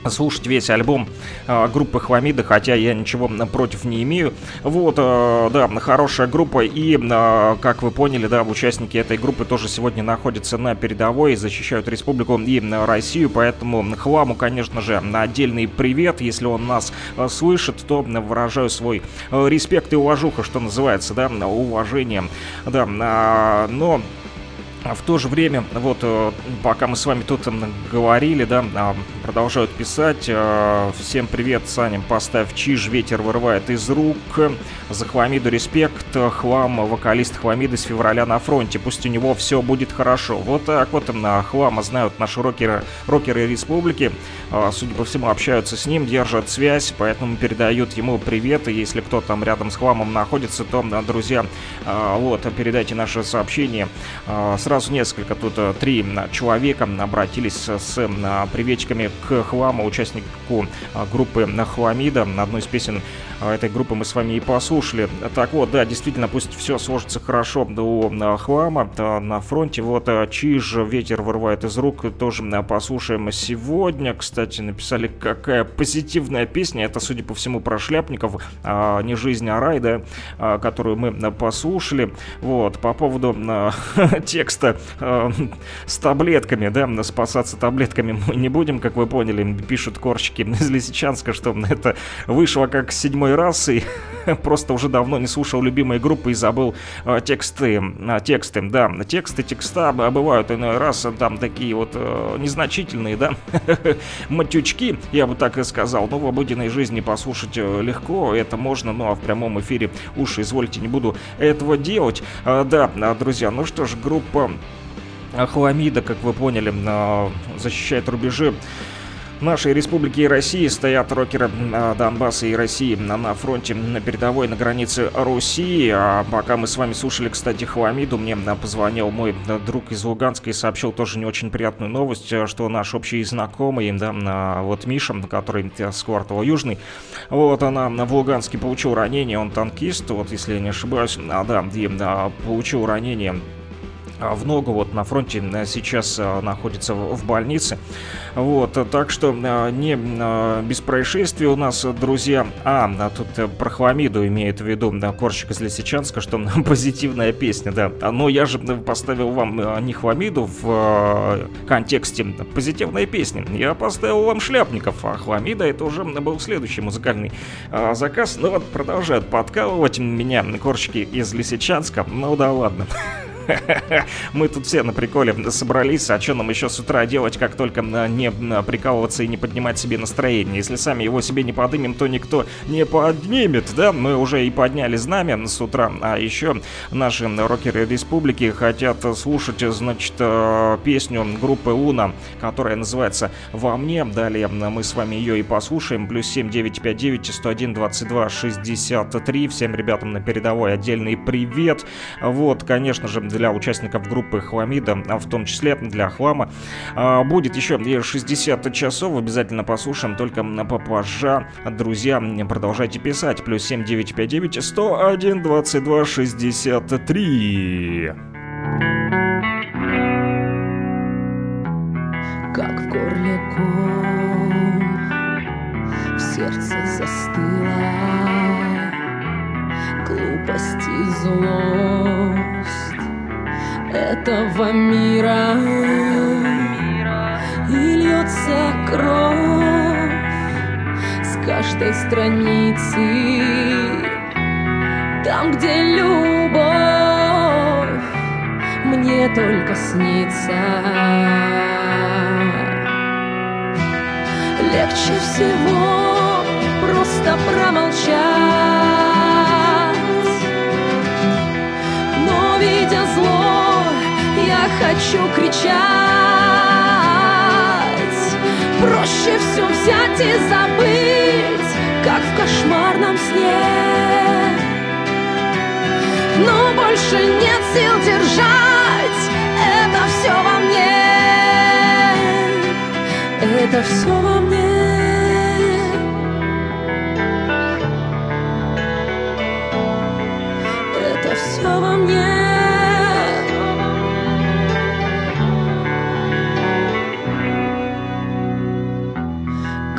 слушать весь альбом э, группы Хламида, хотя я ничего против не имею. Вот, э, да, хорошая группа, и, э, как вы поняли, да, участники этой группы тоже сегодня находятся на передовой, защищают республику и э, Россию, поэтому Хламу, конечно же, отдельный привет, если он нас э, слышит, то выражаю свой э, респект и уважуха, что называется, да, уважение, да, а, но... А В то же время, вот э, пока мы с вами тут м, говорили, да, а, продолжают писать. э, Всем привет, Саня, поставь чиж, ветер вырывает из рук. За Хламиду респект, Хлам, вокалист Хламиды с февраля на фронте. Пусть у него все будет хорошо. Вот так вот на Хлама знают наши рокеры, рокеры республики. Судя по всему, общаются с ним, держат связь, поэтому передают ему привет. И если кто там рядом с Хламом находится, то, друзья, вот, передайте наше сообщение. А, Сразу несколько, тут а, три человека обратились с а, приветчиками к Хламу, участнику а, группы Хламида. Одну из песен этой группы мы с вами и послушали. Так вот, да, действительно, пусть все сложится хорошо у а, Хлама а, на фронте. Вот а, Чиж, ветер вырывает из рук, тоже а, послушаем сегодня. Кстати, написали, какая позитивная песня. Это, судя по всему, про шляпников. а, Не жизнь, а рай, да, а, которую мы а, послушали. Вот, по поводу а, текста а, с таблетками, да, спасаться таблетками мы не будем, как вы поняли, пишут корчики из Лисичанска, что это вышло как седьмой раз, и просто уже давно не слушал любимые группы и забыл а, тексты, а, тексты, да, тексты, текста бывают иной раз, а, там такие вот э, незначительные, да, матючки, я бы так и сказал, но в обыденной жизни послушать э, легко, это можно, ну а в прямом эфире уж, извольте, не буду этого делать, А, да, а, друзья, ну что ж, группа Хламида, как вы поняли, защищает рубежи нашей республики и России стоят рокеры а, Донбасса и России на фронте на передовой на границе Руси. А пока мы с вами слушали, кстати, Хламиду, мне позвонил мой друг из Луганска и сообщил тоже не очень приятную новость, что наш общий знакомый, да, а, вот Миша, который с квартала Южный, вот она в Луганске получил ранение, он танкист, вот если я не ошибаюсь, а, да, и, получил ранение а, в ногу вот на фронте э, сейчас э, находится в больнице. Вот, так что э, не без происшествий у нас, друзья. А, тут про хламиду имеет в виду Корщик из Лисичанска, что позитивная песня, да. Но я же поставил вам не хламиду в контексте позитивной песни. Я поставил вам шляпников, а хламида это уже был следующий музыкальный заказ. Ну вот продолжают подкалывать меня Корщики из Лисичанска. Ну да ладно. Мы тут все на приколе собрались, а что нам еще с утра делать, как только не прикалываться и не поднимать себе настроение. Если сами его себе не поднимем, то никто не поднимет, да? Мы уже и подняли знамя с утра, а еще наши рокеры республики хотят слушать, значит, э, песню группы Луна, которая называется «Во мне». Далее мы с вами ее и послушаем. Плюс 7959 101 22 63. Всем ребятам на передовой отдельный привет. Вот, конечно же, для участников группы Хламида, а в том числе для Хлама. А, будет еще 60 часов, обязательно послушаем, только попозже. Друзья, продолжайте писать. Плюс 7959 101 22 63. Как в горле ком, в сердце застыла глупость и злость этого мира. И льется кровь с каждой страницы. Там, где любовь мне только снится. Легче всего просто промолчать хочу кричать. Проще все взять и забыть Как в кошмарном сне. Но больше нет сил держать Это все во мне. Это все во мне. Это все во мне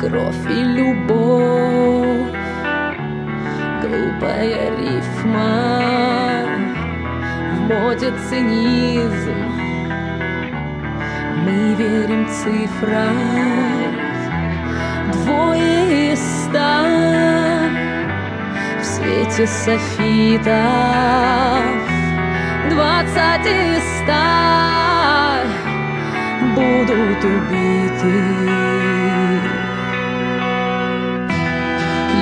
кровь и любовь, глупая рифма, в моде цинизм. Мы верим цифрам, двое из ста в свете софитов, двадцать из ста будут убиты.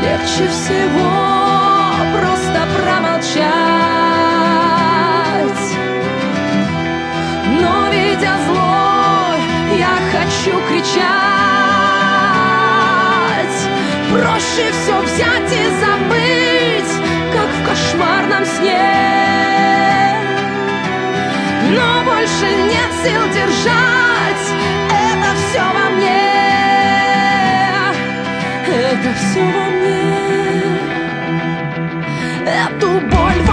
Легче всего просто промолчать. Но видя зло, я хочу кричать. Проще все взять и забыть, как в кошмарном сне. Но больше нет сил держать это все во мне, эту боль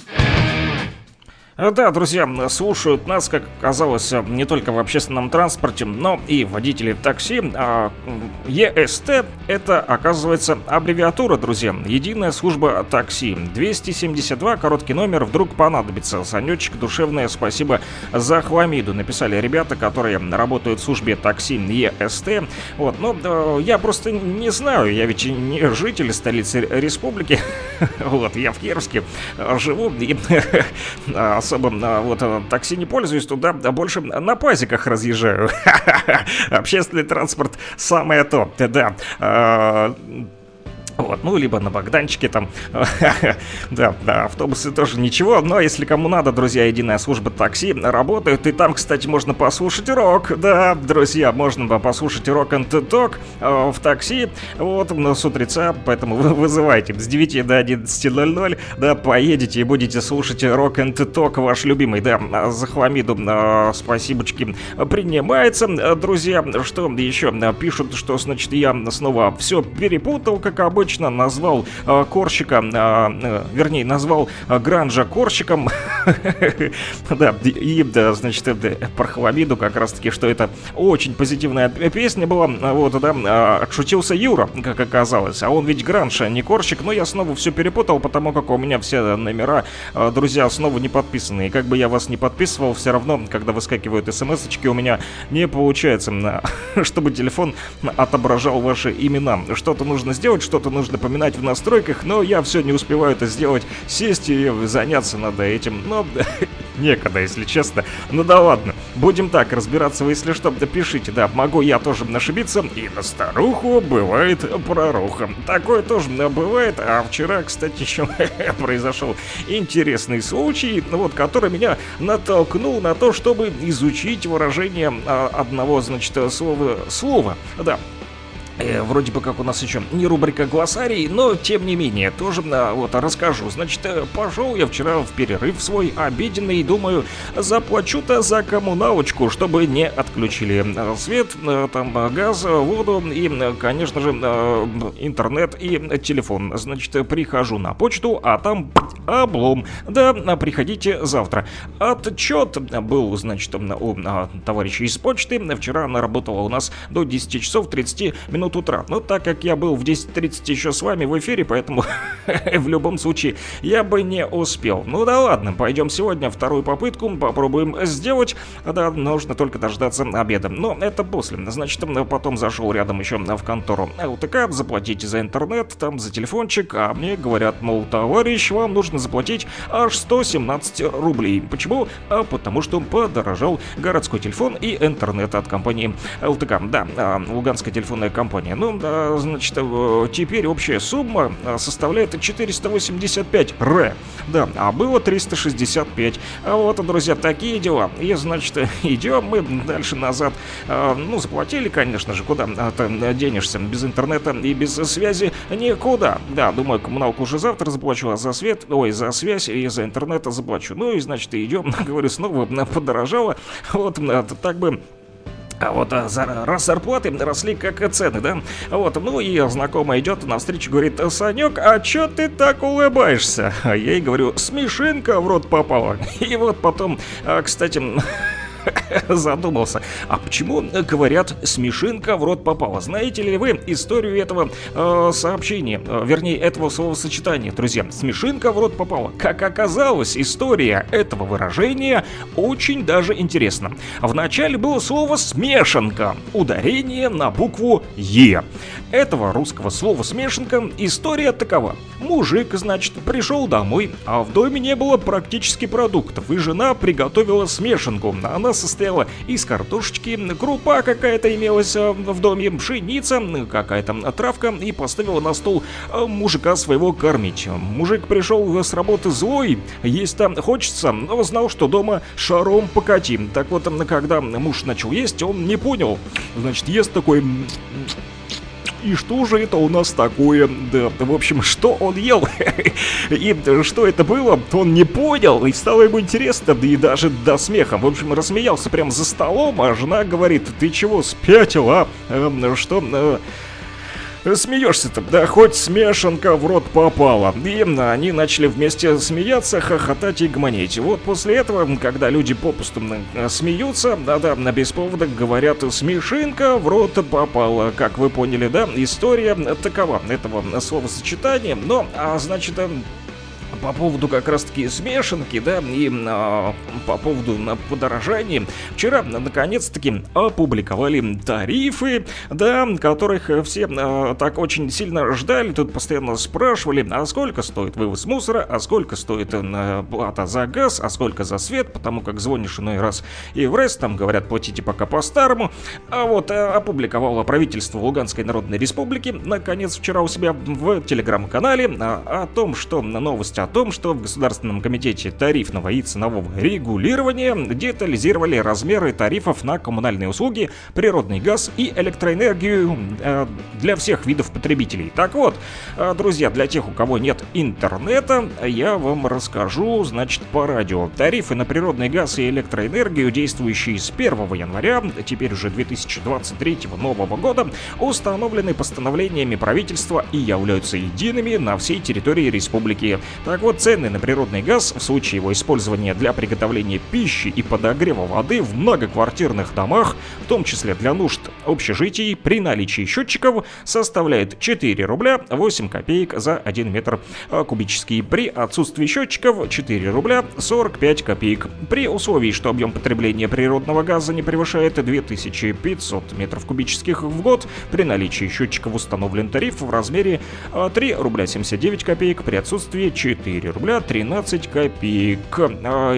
Э, да, друзья, слушают нас, как оказалось, не только в общественном транспорте, но и водители такси. А ЕСТ – это, оказывается, аббревиатура, друзья. Единая служба такси. 272, короткий номер, вдруг понадобится. Санечек, душевное спасибо за хламиду. Написали ребята, которые работают в службе такси ЕСТ. Вот, но я просто не знаю, я ведь не житель столицы республики. Вот, я в Кировске живу и особо а, вот а, такси не пользуюсь, туда а больше на пазиках разъезжаю. Общественный транспорт самое то, да. Вот, ну, либо на Богданчике там. да, да, автобусы тоже ничего. Но если кому надо, друзья, единая служба такси работает. И там, кстати, можно послушать рок. Да, друзья, можно послушать рок and talk э, в такси. Вот, с утреца. Поэтому вы вызывайте с 9 до 11.00. Да, поедете и будете слушать рок and talk ваш любимый. Да, за хламиду э, спасибочки принимается. Друзья, что еще? Пишут, что, значит, я снова все перепутал, как обычно точно назвал э, Корщика, э, э, вернее, назвал э, Гранжа Корщиком. Да, и, значит, про Хламиду как раз-таки, что это очень позитивная песня была. Вот, да, отшутился Юра, как оказалось. А он ведь Гранж, а не Корщик. Но я снова все перепутал, потому как у меня все номера, друзья, снова не подписаны. И как бы я вас не подписывал, все равно, когда выскакивают смс у меня не получается, чтобы телефон отображал ваши имена. Что-то нужно сделать, что-то нужно нужно поминать в настройках, но я все не успеваю это сделать, сесть и заняться надо этим, но некогда, если честно. Ну да ладно, будем так разбираться, вы если что, пишите, да, могу я тоже ошибиться, и на старуху бывает проруха. Такое тоже бывает, а вчера, кстати, еще произошел интересный случай, вот, который меня натолкнул на то, чтобы изучить выражение а, одного, значит, слова, слова, да, Э, вроде бы как у нас еще не рубрика глоссарий, но тем не менее, тоже а, вот расскажу. Значит, э, пошел я вчера в перерыв свой обеденный думаю, заплачу-то за коммуналочку, чтобы не отключили э, свет, там газ, воду и, конечно же, интернет и телефон. Значит, прихожу на почту, а там облом. Да, приходите завтра. Отчет был, значит, у товарища из почты. Вчера она работала у нас до 10 часов 30 минут минут утра. Но так как я был в 10.30 еще с вами в эфире, поэтому в любом случае я бы не успел. Ну да ладно, пойдем сегодня вторую попытку, попробуем сделать. Да, нужно только дождаться обеда. Но это после. Значит, потом зашел рядом еще в контору ЛТК, заплатите за интернет, там за телефончик, а мне говорят, мол, товарищ, вам нужно заплатить аж 117 рублей. Почему? А потому что подорожал городской телефон и интернет от компании ЛТК. Да, а, Луганская телефонная компания компания. Ну, да, значит, э, теперь общая сумма э, составляет 485 р. Да, а было 365. А вот, друзья, такие дела. И, значит, идем мы дальше назад. Э, ну, заплатили, конечно же, куда ты денешься. Без интернета и без связи никуда. Да, думаю, коммуналку уже завтра заплачу, а за свет, ой, за связь и за интернет заплачу. Ну и, значит, идем, говорю, снова подорожало. Вот, так бы а вот а, за, раз зарплаты росли как цены, да? Вот, ну и знакомая идет навстречу, говорит, Санек, а чё ты так улыбаешься? А я ей говорю, смешинка в рот попала. И вот потом, а, кстати, задумался. А почему, говорят, смешинка в рот попала? Знаете ли вы историю этого э, сообщения, э, вернее, этого словосочетания, друзья? Смешинка в рот попала. Как оказалось, история этого выражения очень даже интересна. Вначале было слово «смешанка», ударение на букву «Е». Этого русского слова «смешанка» история такова. Мужик, значит, пришел домой, а в доме не было практически продуктов, и жена приготовила смешанку. Она состояла из картошечки, крупа какая-то имелась э, в доме, пшеница, какая-то травка и поставила на стол э, мужика своего кормить. Мужик пришел с работы злой, есть там хочется, но знал, что дома шаром покатим. Так вот, когда муж начал есть, он не понял. Значит, ест такой и что же это у нас такое? Да, в общем, что он ел? И что это было, он не понял, и стало ему интересно, да и даже до смеха. В общем, рассмеялся прямо за столом, а жена говорит, ты чего, спятил, а? Эм, что? Э, смеешься-то? Да хоть смешанка в рот попала. И они начали вместе смеяться, хохотать и гомонить. Вот после этого, когда люди попусту смеются, да-да, на без повода говорят «смешинка в рот попала». Как вы поняли, да, история такова этого словосочетания. Но, а, значит, по поводу как раз-таки смешанки, да, и а, по поводу на подорожания. Вчера, наконец-таки, опубликовали тарифы, да, которых все а, так очень сильно ждали. Тут постоянно спрашивали, а сколько стоит вывоз мусора, а сколько стоит а, плата за газ, а сколько за свет, потому как звонишь иной раз и в РЭС, там говорят, платите пока по-старому. А вот а, опубликовало правительство Луганской Народной Республики, наконец, вчера у себя в телеграм-канале а, о том, что новость о том, что в Государственном комитете тарифного и ценового регулирования детализировали размеры тарифов на коммунальные услуги, природный газ и электроэнергию э, для всех видов потребителей. Так вот, э, друзья, для тех, у кого нет интернета, я вам расскажу, значит, по радио. Тарифы на природный газ и электроэнергию, действующие с 1 января, теперь уже 2023 нового года, установлены постановлениями правительства и являются едиными на всей территории республики. Так вот, цены на природный газ в случае его использования для приготовления пищи и подогрева воды в многоквартирных домах, в том числе для нужд общежитий, при наличии счетчиков составляет 4 рубля 8 копеек за 1 метр а, кубический. При отсутствии счетчиков 4 рубля 45 копеек. При условии, что объем потребления природного газа не превышает 2500 метров кубических в год, при наличии счетчиков установлен тариф в размере 3 а, рубля 79 копеек, при отсутствии 4 рубля 13 копеек. А,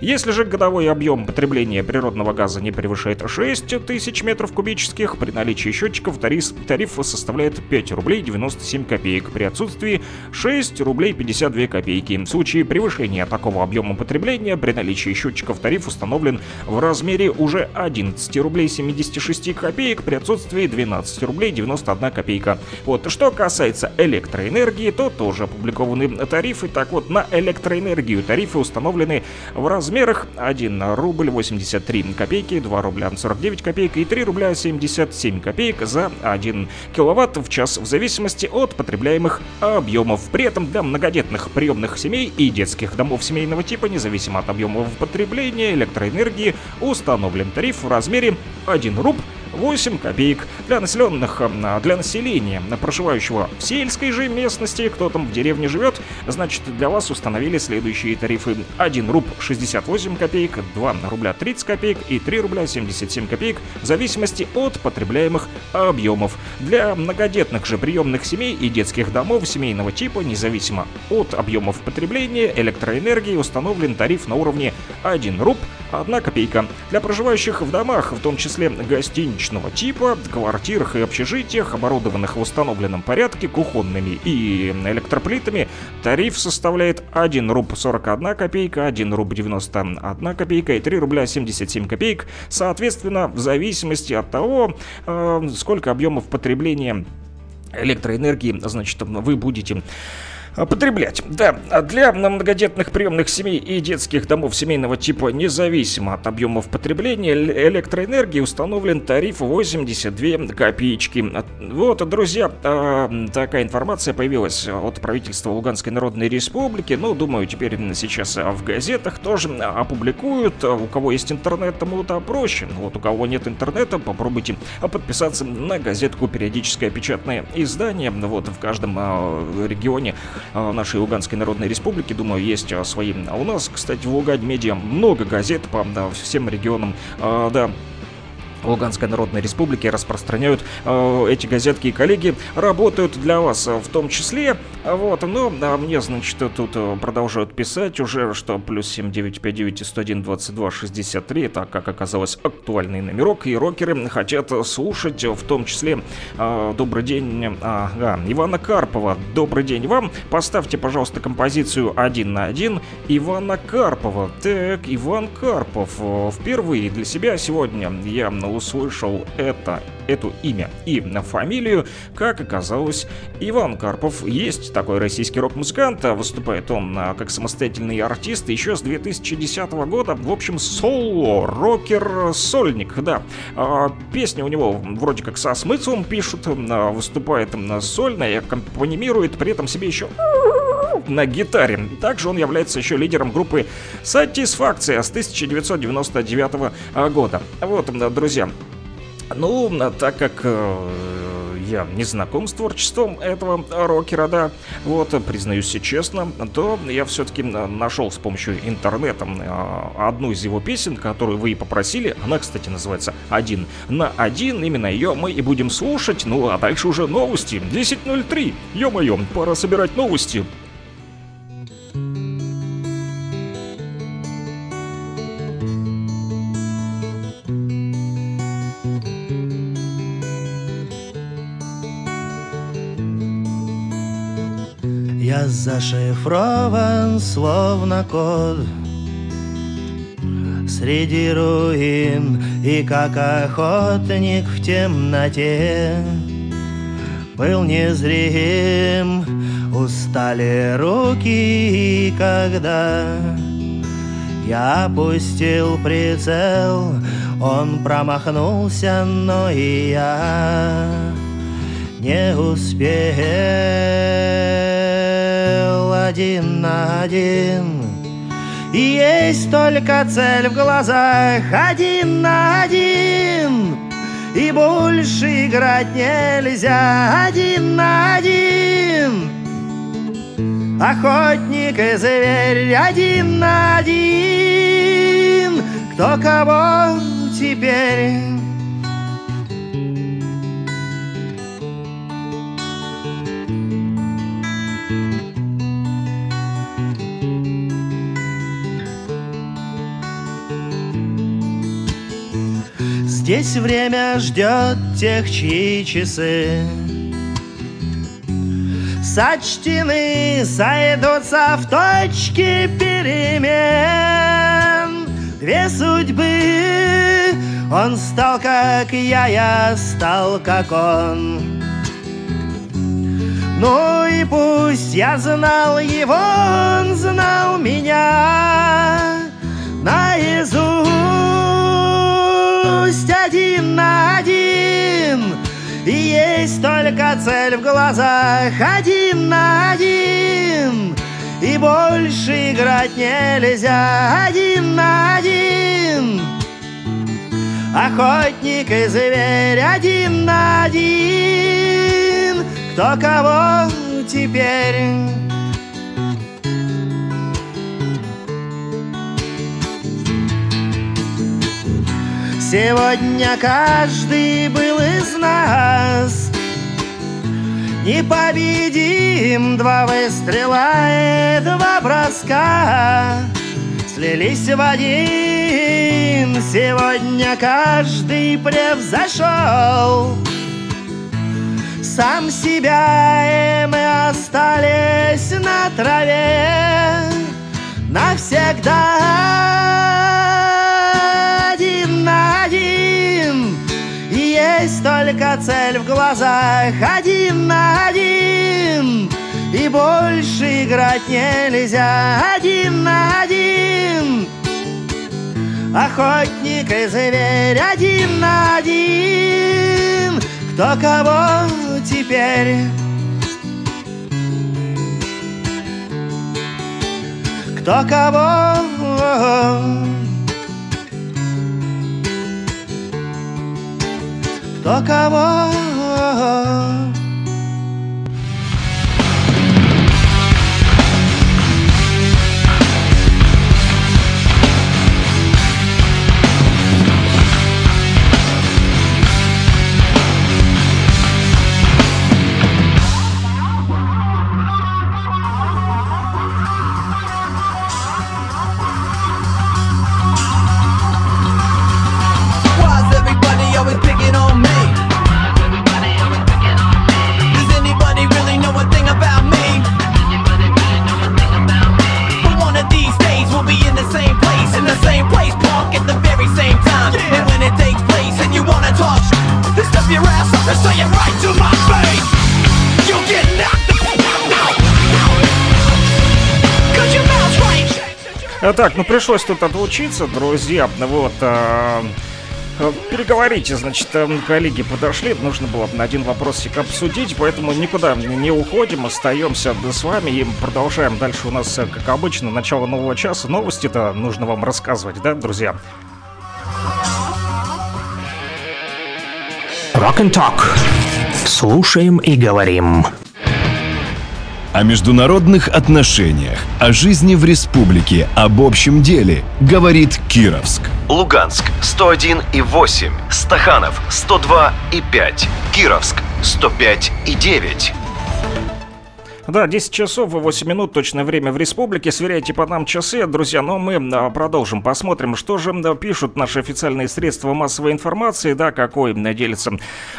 если же годовой объем потребления природного газа не превышает 6 тысяч метров кубических, при наличии счетчиков тариф, тариф составляет 5 рублей 97 копеек, при отсутствии 6 рублей 52 копейки. В случае превышения такого объема потребления, при наличии счетчиков тариф установлен в размере уже 11 рублей 76 копеек, при отсутствии 12 рублей 91 копейка. Вот, что касается электроэнергии, то тоже опубликованы тарифы. Так вот, на электроэнергию тарифы установлены в размерах 1 рубль 83 копейки, 2 рубля 49 копеек и 3 рубля 77 копеек за 1 киловатт в час в зависимости от потребляемых объемов. При этом для многодетных приемных семей и детских домов семейного типа, независимо от объемов потребления электроэнергии, установлен тариф в размере 1 рубль 8 копеек. Для населенных, а, для населения, проживающего в сельской же местности, кто там в деревне живет, значит, для вас установили следующие тарифы. 1 руб 68 копеек, 2 рубля 30 копеек и 3 рубля 77 копеек в зависимости от потребляемых объемов. Для многодетных же приемных семей и детских домов семейного типа, независимо от объемов потребления электроэнергии, установлен тариф на уровне 1 руб 1 копейка. Для проживающих в домах, в том числе гостиничного типа, квартирах и общежитиях, оборудованных в установленном порядке кухонными и электроплитами, тариф составляет 1 руб 41 копейка, 1 руб 91 копейка и 3 рубля 77 копеек, соответственно, в зависимости от того, э, сколько объемов потребления электроэнергии, значит, вы будете потреблять. Да, а для многодетных приемных семей и детских домов семейного типа, независимо от объемов потребления электроэнергии, установлен тариф 82 копеечки. Вот, друзья, такая информация появилась от правительства Луганской Народной Республики. Ну, думаю, теперь сейчас в газетах тоже опубликуют. У кого есть интернет, тому-то проще. Вот у кого нет интернета, попробуйте подписаться на газетку «Периодическое печатное издание». Вот в каждом регионе Э, нашей Луганской Народной Республики. Думаю, есть э, свои. А у нас, кстати, в Лугань Медиа много газет по всем регионам. Э, да, Луганской Народной Республики распространяют э, эти газетки и коллеги работают для вас в том числе. Вот, но а мне, значит, тут э, продолжают писать уже, что плюс 7959 101 22 63, это, как оказалось, актуальный номерок, и рокеры хотят слушать в том числе э, «Добрый день», ага, Ивана Карпова. «Добрый день вам». Поставьте, пожалуйста, композицию «Один на один» Ивана Карпова. Так, Иван Карпов. Впервые для себя сегодня я услышал это, эту имя и фамилию, как оказалось, Иван Карпов есть такой российский рок-музыкант, выступает он а, как самостоятельный артист еще с 2010 года, в общем, соло, рокер, сольник, да. А, песни у него вроде как со смыслом пишут, а, выступает сольно и аккомпанимирует при этом себе еще на гитаре. Также он является еще лидером группы «Сатисфакция» с 1999 года. Вот, друзья, ну, так как э, я не знаком с творчеством этого рокера, да, вот, признаюсь честно, то я все-таки нашел с помощью интернета э, одну из его песен, которую вы и попросили. Она, кстати, называется «Один на один». Именно ее мы и будем слушать. Ну, а дальше уже новости. 10.03. Ё-моё, пора собирать новости. Я зашифрован, словно код. Среди руин и как охотник в темноте. Был незрим, устали руки, и когда я опустил прицел, он промахнулся, но и я не успел один на один. И есть только цель в глазах один на один. И больше играть нельзя один на один. Охотник и зверь один на один. Кто кого теперь? Здесь время ждет тех, чьи часы. Сочтены сойдутся в точке перемен. Две судьбы Он стал, как я, я стал, как он. Ну и пусть я знал его, он знал меня. Наизусть пусть один на один. И есть только цель в глазах. Один на один. И больше играть нельзя. Один на один. Охотник и зверь. Один на один. Кто кого теперь Сегодня каждый был из нас. Непобедим два выстрела и два броска. Слились в один. Сегодня каждый превзошел. Сам себя, и мы остались на траве. Навсегда есть только цель в глазах. Один на один. И больше играть нельзя. Один на один. Охотник и зверь. Один на один. Кто кого теперь? Кто кого? tocava your Так, ну пришлось тут отлучиться, друзья. Вот. а, а, Переговорите, значит, там коллеги подошли, нужно было на один вопросик обсудить, поэтому никуда не уходим, остаемся с вами и продолжаем. Дальше у нас, э, как обычно, начало нового часа. Новости-то нужно вам рассказывать, да, друзья? Rock and Talk. Слушаем и говорим. О международных отношениях, о жизни в республике, об общем деле, говорит Кировск. Луганск 101 и 8, Стаханов 102 и 5, Кировск 105 и 9. Да, 10 часов и 8 минут, точное время в республике. Сверяйте по нам часы, друзья. Но мы а, продолжим. Посмотрим, что же а, пишут наши официальные средства массовой информации. Да, какой а, делится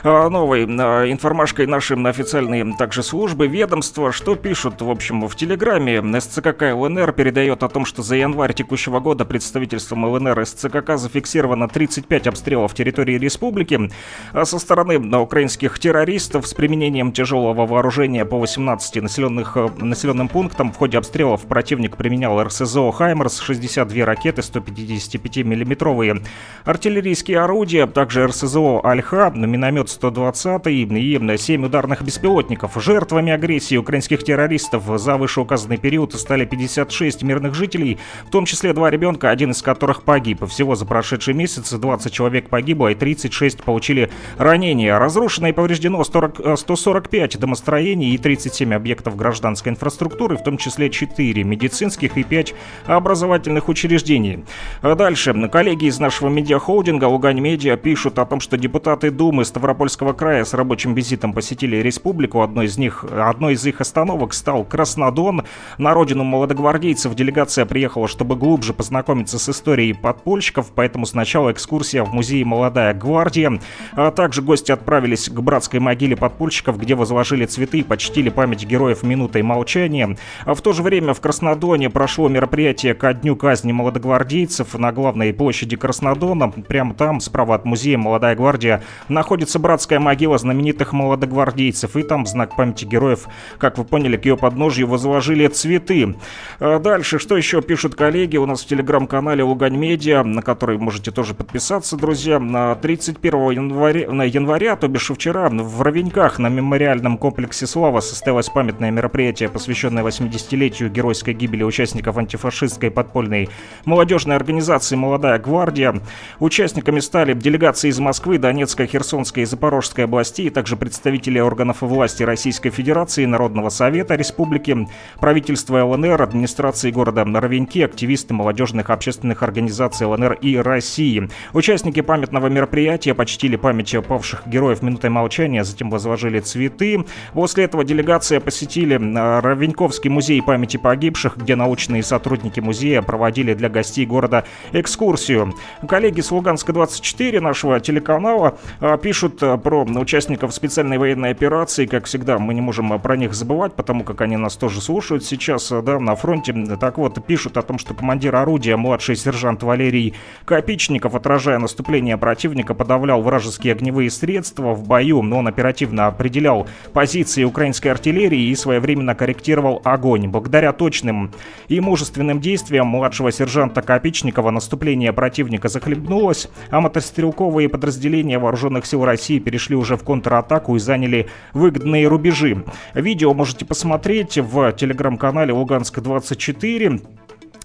а, новой а, информашкой наши официальные также службы, ведомства. Что пишут, в общем, в Телеграме. СЦКК ЛНР передает о том, что за январь текущего года представительством ЛНР СЦКК зафиксировано 35 обстрелов территории республики а со стороны а, украинских террористов с применением тяжелого вооружения по 18 населенных, э, населенным пунктам. В ходе обстрелов противник применял РСЗО «Хаймерс», 62 ракеты 155-миллиметровые артиллерийские орудия, также РСЗО «Альха», миномет 120 и 7 ударных беспилотников. Жертвами агрессии украинских террористов за вышеуказанный период стали 56 мирных жителей, в том числе два ребенка, один из которых погиб. Всего за прошедший месяц 20 человек погибло и 36 получили ранения. Разрушено и повреждено 40, э, 145 домостроений и 37 объектов гражданской инфраструктуры, в том числе 4 медицинских и 5 образовательных учреждений. Дальше. Коллеги из нашего медиахолдинга Лугань Медиа пишут о том, что депутаты Думы Ставропольского края с рабочим визитом посетили республику. Одной из них, одной из их остановок стал Краснодон. На родину молодогвардейцев делегация приехала, чтобы глубже познакомиться с историей подпольщиков, поэтому сначала экскурсия в музей «Молодая гвардия». А также гости отправились к братской могиле подпольщиков, где возложили цветы и почтили память героев минутой молчания. В то же время в Краснодоне прошло мероприятие ко дню казни молодогвардейцев на главной площади Краснодона. Прямо там, справа от музея «Молодая гвардия», находится братская могила знаменитых молодогвардейцев. И там знак памяти героев, как вы поняли, к ее подножью возложили цветы. А Дальше, что еще пишут коллеги? У нас в телеграм-канале Лугань Медиа, на который можете тоже подписаться, друзья. На 31 января, на января, то бишь вчера, в Ровеньках на мемориальном комплексе «Слава» состоялось памятное мероприятие, посвященное 80-летию геройской гибели участников антифашистской подпольной молодежной организации «Молодая гвардия». Участниками стали делегации из Москвы, Донецкой, Херсонской и Запорожской областей, также представители органов власти Российской Федерации, Народного Совета Республики, правительства ЛНР, администрации города Ровеньки, активисты молодежных общественных организаций ЛНР и России. Участники памятного мероприятия почтили память павших героев минутой молчания, затем возложили цветы. После этого делегация посетили э, Ровеньковский музей памяти погибших, где научные сотрудники музея проводили для гостей города экскурсию. Коллеги с Луганска-24 нашего телеканала э, пишут э, про участников специальной военной операции. Как всегда, мы не можем про них забывать, потому как они нас тоже слушают сейчас да, на фронте. Так вот, пишут о том, что командир орудия, младший сержант Валерий Копичников, отражая наступление противника, подавлял вражеские огневые средства в бою, но он оперативно определял позиции украинской артиллерии и своевременно корректировал огонь. Благодаря точным и мужественным действиям младшего сержанта Копичникова наступление противника захлебнулось, а мотострелковые подразделения вооруженных сил России перешли уже в контратаку и заняли выгодные рубежи. Видео можете посмотреть в телеграм-канале Луганск-24.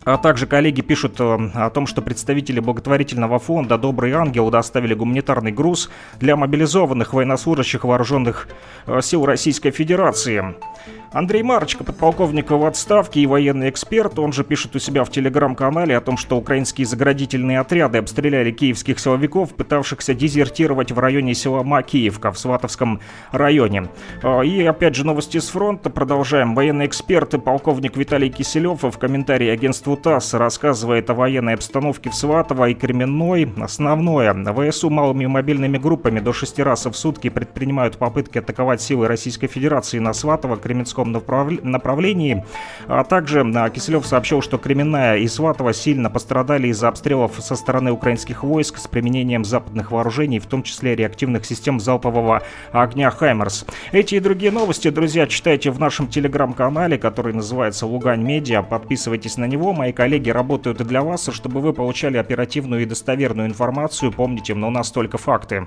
А также коллеги пишут э, о том, что представители благотворительного фонда «Добрый ангел» доставили гуманитарный груз для мобилизованных военнослужащих вооруженных э, сил Российской Федерации. Андрей Марочка, подполковник в отставке и военный эксперт, он же пишет у себя в телеграм-канале о том, что украинские заградительные отряды обстреляли киевских силовиков, пытавшихся дезертировать в районе села Макеевка в Сватовском районе. А, И опять же новости с фронта. Продолжаем. Военный эксперт и полковник Виталий Киселев в комментарии агентству ТАСС рассказывает о военной обстановке в Сватово и Кременной. Основное. ВСУ малыми мобильными группами до шести раз в сутки предпринимают попытки атаковать силы Российской Федерации на Сватово-Кременском направлении. А также Киселев сообщил, что Кременная и Сватово сильно пострадали из-за обстрелов со стороны украинских войск с применением западных вооружений, в том числе реактивных систем залпового огня «Хаймерс». Эти и другие новости, друзья, читайте в нашем телеграм-канале, который называется «Лугань Медиа». Подписывайтесь на него. Мои коллеги работают для вас, чтобы вы получали оперативную и достоверную информацию. Помните, но у нас только факты.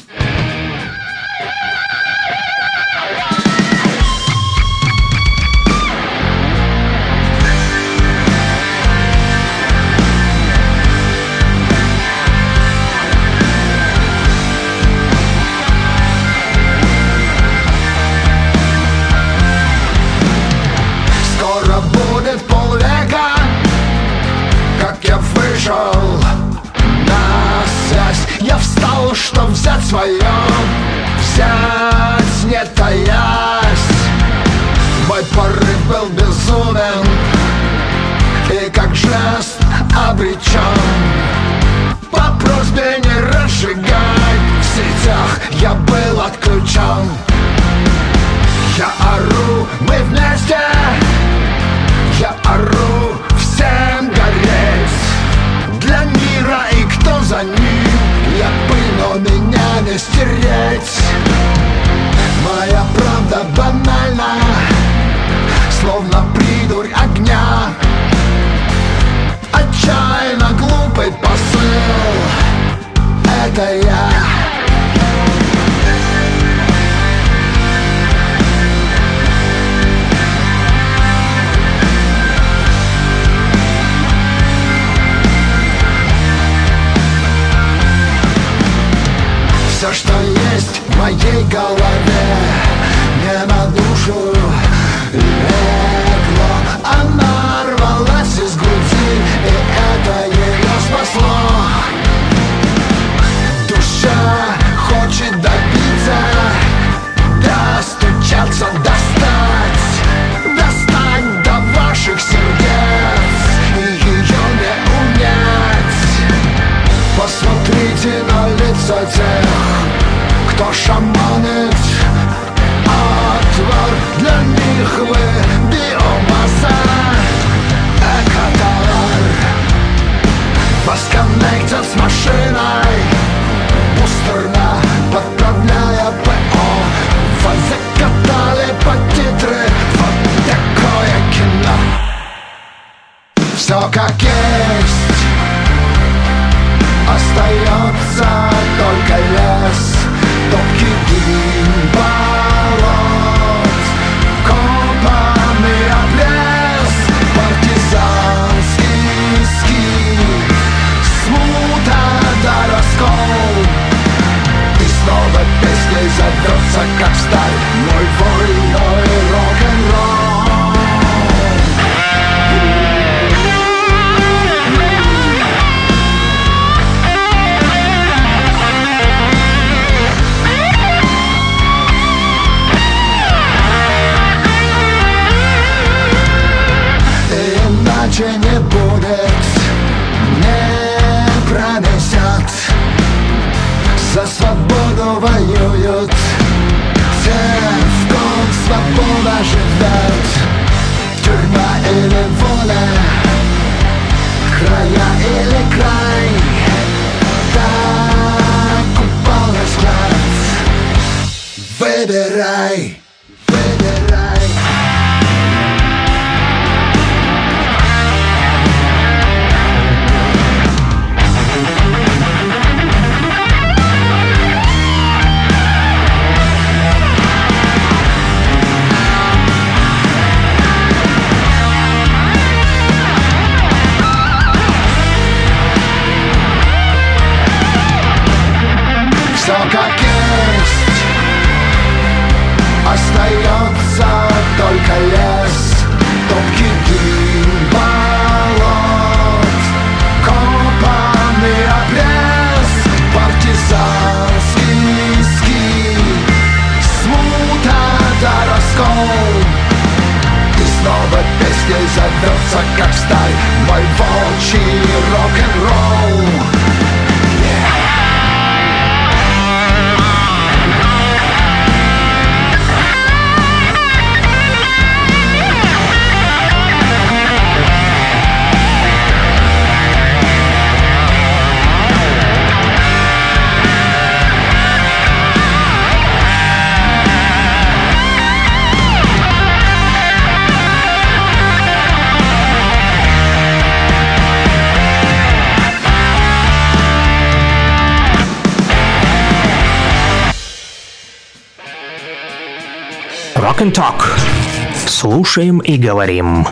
Слушаем и говорим.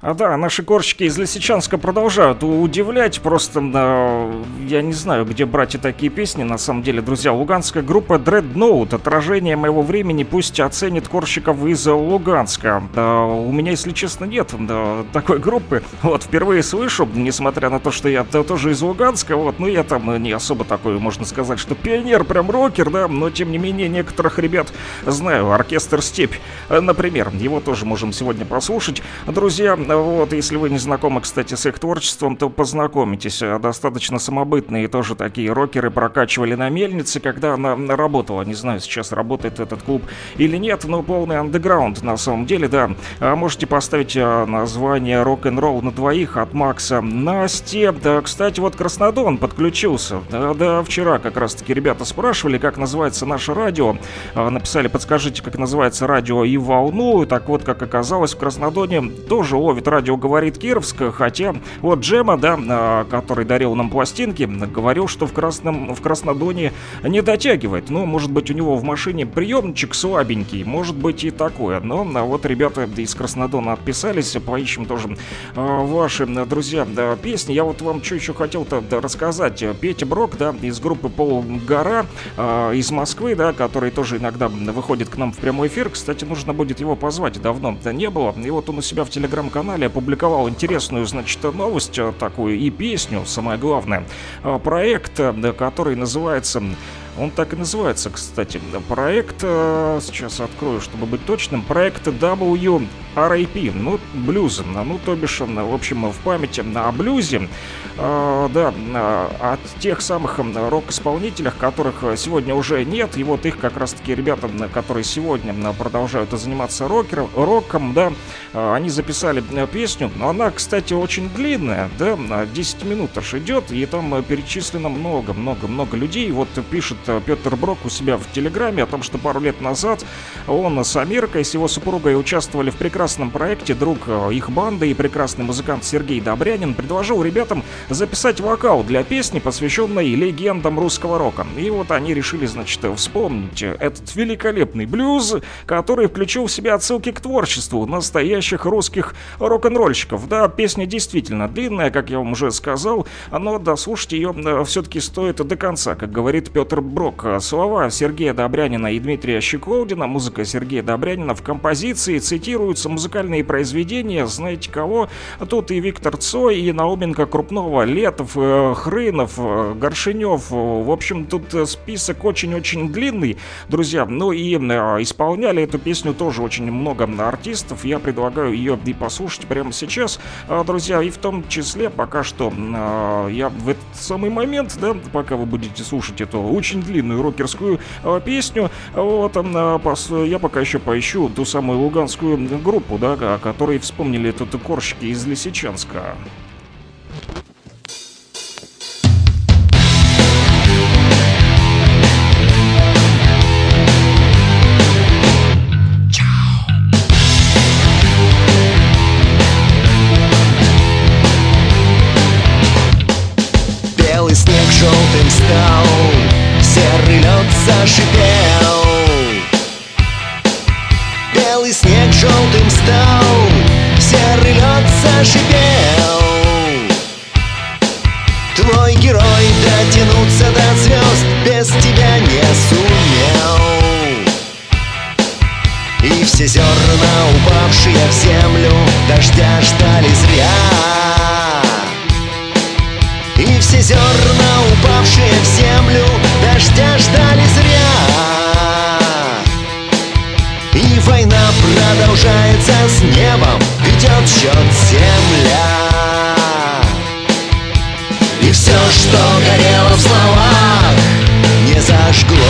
А да, наши корчики из Лисичанска продолжают удивлять. Просто э, я не знаю, где брать и такие песни. На самом деле, друзья, луганская группа Dreadnought, отражение моего времени, пусть оценит корщиков из Луганска. Да, у меня, если честно, нет да, такой группы. Вот, впервые слышу, несмотря на то, что я -то тоже из Луганска, вот, ну я там не особо такой, можно сказать, что пионер, прям рокер, да, но тем не менее некоторых ребят знаю. Оркестр Степь, например, его тоже можем сегодня послушать. Друзья, вот, если вы не знакомы, кстати, с их творчеством, то познакомитесь. Достаточно самобытные тоже такие рокеры прокачивали на мельнице, когда она работала. Не знаю, сейчас работает этот клуб или нет, но полный андеграунд на самом деле, да. А можете поставить а, название рок-н-ролл на двоих от Макса Насти. Да, кстати, вот Краснодон подключился. Да, да, вчера как раз-таки ребята спрашивали, как называется наше радио. А, написали, подскажите, как называется радио и волну. Так вот, как оказалось, в Краснодоне тоже ловит радио «Говорит Кировск», хотя вот Джема, да, а, который дарил нам пластинки, говорил, что в, Красном, в Краснодоне не дотягивает. Ну, может быть, у него в машине приемничек слабенький, может быть и такое. Но а вот ребята из Краснодона отписались, поищем тоже а, ваши, друзья, да, песни. Я вот вам что еще хотел-то да, рассказать. Петя Брок, да, из группы Полгора, из Москвы, да, который тоже иногда выходит к нам в прямой эфир. Кстати, нужно будет его позвать, давно да не было. И вот он у себя в телеграм-канале опубликовал интересную, значит, новость такую и песню, самое главное. А, проект, э, который называется он так и называется, кстати. Проект, э, сейчас открою, чтобы быть точным, проект WRAP, ну, блюз, ну, то бишь, в общем, в памяти о блюзе, э, да, от тех самых рок-исполнителях, которых сегодня уже нет, и вот их как раз-таки ребята, которые сегодня продолжают заниматься рокером, роком, да, они записали песню, но она, кстати, очень длинная, да, 10 минут аж идет, и там перечислено много-много-много людей, вот пишет Э, Петр Брок у себя в Телеграме о том, что пару лет назад он с Амиркой, с его супругой участвовали в прекрасном проекте. Друг э, их банды и прекрасный музыкант Сергей Добрянин предложил ребятам записать вокал для песни, посвященной легендам русского рока. И вот они решили, значит, вспомнить этот великолепный блюз, который включил в себя отсылки к творчеству настоящих русских рок-н-ролльщиков. Да, песня действительно длинная, как я вам уже сказал, но дослушать ее э, все-таки стоит до конца, как говорит Петр рок. Слова Сергея Добрянина и Дмитрия Щеколдина, музыка Сергея Добрянина в композиции цитируются музыкальные произведения, знаете кого? Тут и Виктор Цой, и Науменко Крупного, Летов, э, Хрынов, э, Горшинев. В общем, тут э, список очень-очень длинный, друзья. Ну и исполняли эту песню тоже очень много артистов. Я предлагаю ее и послушать прямо сейчас, друзья. И в том числе пока что я в этот самый момент, да, пока вы будете слушать эту очень длинную рокерскую э, песню. Вот, э, я пока еще поищу ту самую луганскую группу, да, о которой вспомнили тут корщики из Лисичанска. Белый снег желтым стал зашипел Белый снег желтым стал Серый лед зашипел Твой герой дотянуться до звезд Без тебя не сумел. И все зерна, упавшие в землю Дождя ждали зря. И все зерна, упавшие в землю Дождя ждали зря. И война продолжается с небом Ведет счет земля. И все, что горело в словах Не зажглось.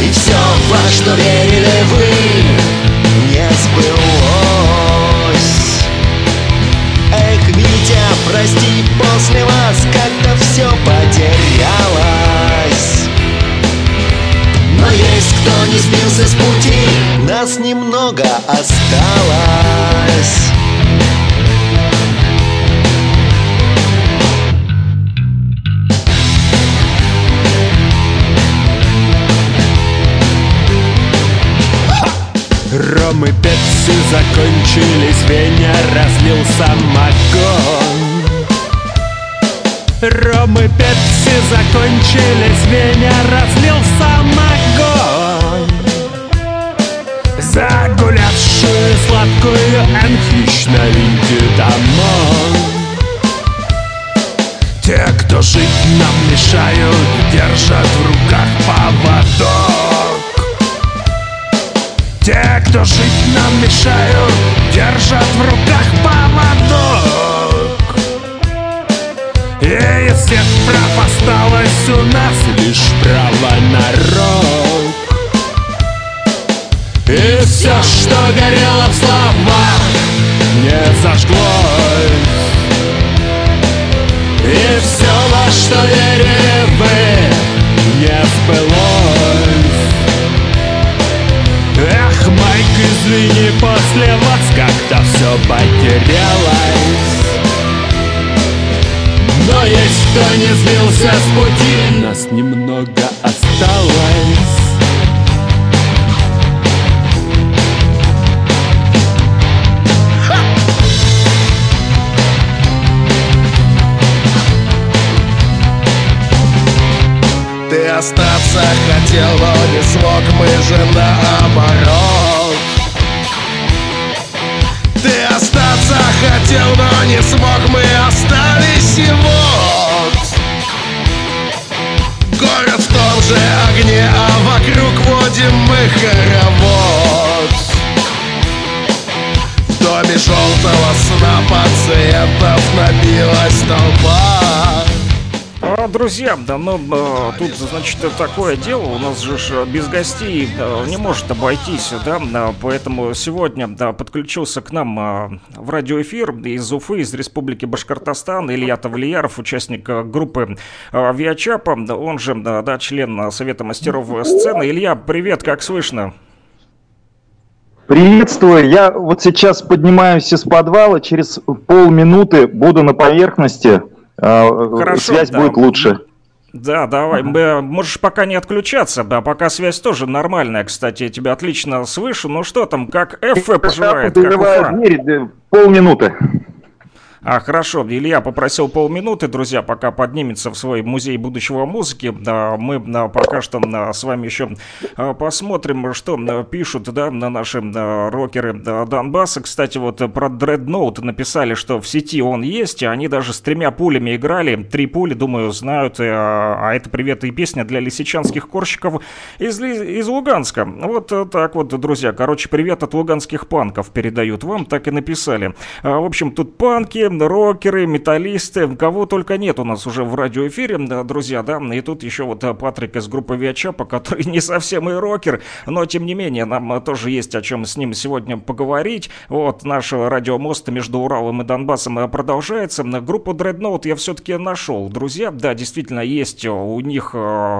И все, во что верили вы Не сбылось. Эх, Витя, прости, после вас сбился с пути Нас немного осталось. Ромы и Пепси закончились, Веня разлил самогон. Ромы и Пепси закончились, Веня разлил самогон. Загулявшую сладкую энхищ на винте домой Те, кто жить нам мешают, держат в руках поводок. Те, кто жить нам мешают, держат в руках поводок. И прав осталось у нас лишь право на рок И все, что горело в словах, не зажглось. И все, во что верили вы, не сбылось. Эх, Майк, извини, после вас как-то все потерялось. Но есть кто не сбился с пути, нас немного осталось остаться хотел, но не смог, мы же наоборот Ты остаться хотел, но не смог, мы остались и вот. Город в том же огне, а вокруг водим мы хоровод. В доме желтого сна пациентов набилась толпа Друзья, да, ну, э, тут, значит, такое дело, у нас же ж без гостей э, не может обойтись, да, э, поэтому сегодня, да, подключился к нам э, в радиоэфир из Уфы, из Республики Башкортостан, Илья Тавлияров, участник э, группы э, Виачапа, он же, да, член э, Совета мастеров сцены. Илья, привет, как слышно? Приветствую. Я вот сейчас поднимаюсь из подвала, через полминуты буду на поверхности. Э, Хорошо, Связь да. будет лучше. Да, давай. Э, Можешь пока не отключаться, да, пока связь тоже нормальная, кстати, я тебя отлично слышу. Ну что там, как ФФ поживает, как двери, да, полминуты. А, хорошо, Илья попросил полминуты, друзья, пока поднимется в свой музей будущего музыки. Да, мы да, пока что да, с вами еще а, посмотрим, что да, пишут да, на наши да, рокеры да, Донбасса. Кстати, вот про Dreadnought написали, что в сети он есть, и они даже с тремя пулями играли. Три пули, думаю, знают. э, А это привет и песня для лисичанских корщиков из, из Луганска. Вот э, так вот, друзья. Короче, привет от луганских панков передают вам, так и написали. А, В общем, тут панки, рокеры, металлисты, кого только нет у нас уже в радиоэфире, да, друзья, да. И тут еще вот э, Патрик из группы Виачапа, который не совсем и рокер, но тем не менее нам э, тоже есть о чем с ним сегодня поговорить. Вот наш радиомост между Уралом и Донбассом э, продолжается. Группу Dreadnought я все-таки нашел, друзья. Да, действительно, есть у них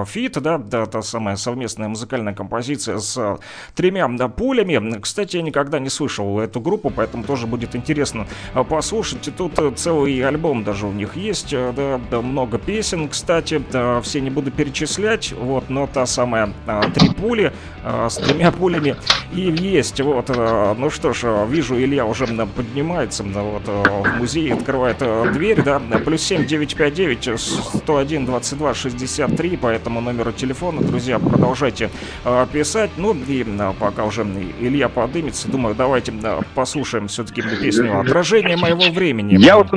feat, да, да, та самая совместная музыкальная композиция с тремя да, пулями. Кстати, я никогда не слышал эту группу, поэтому тоже будет интересно послушать. Тут э, целый альбом даже у них есть, э, да, да, много песен, кстати, да, все не буду перечислять, вот, но та самая а, три пули а, с тремя пулями и есть, вот, а, ну что ж, вижу, Илья уже поднимается, вот, в музей открывает дверь, да, плюс 7 959 101 22 63, по этому номеру телефона, друзья, продолжайте писать, ну и пока уже Илья подымется, думаю, давайте послушаем все-таки песню «Отражение моего времени». Я вот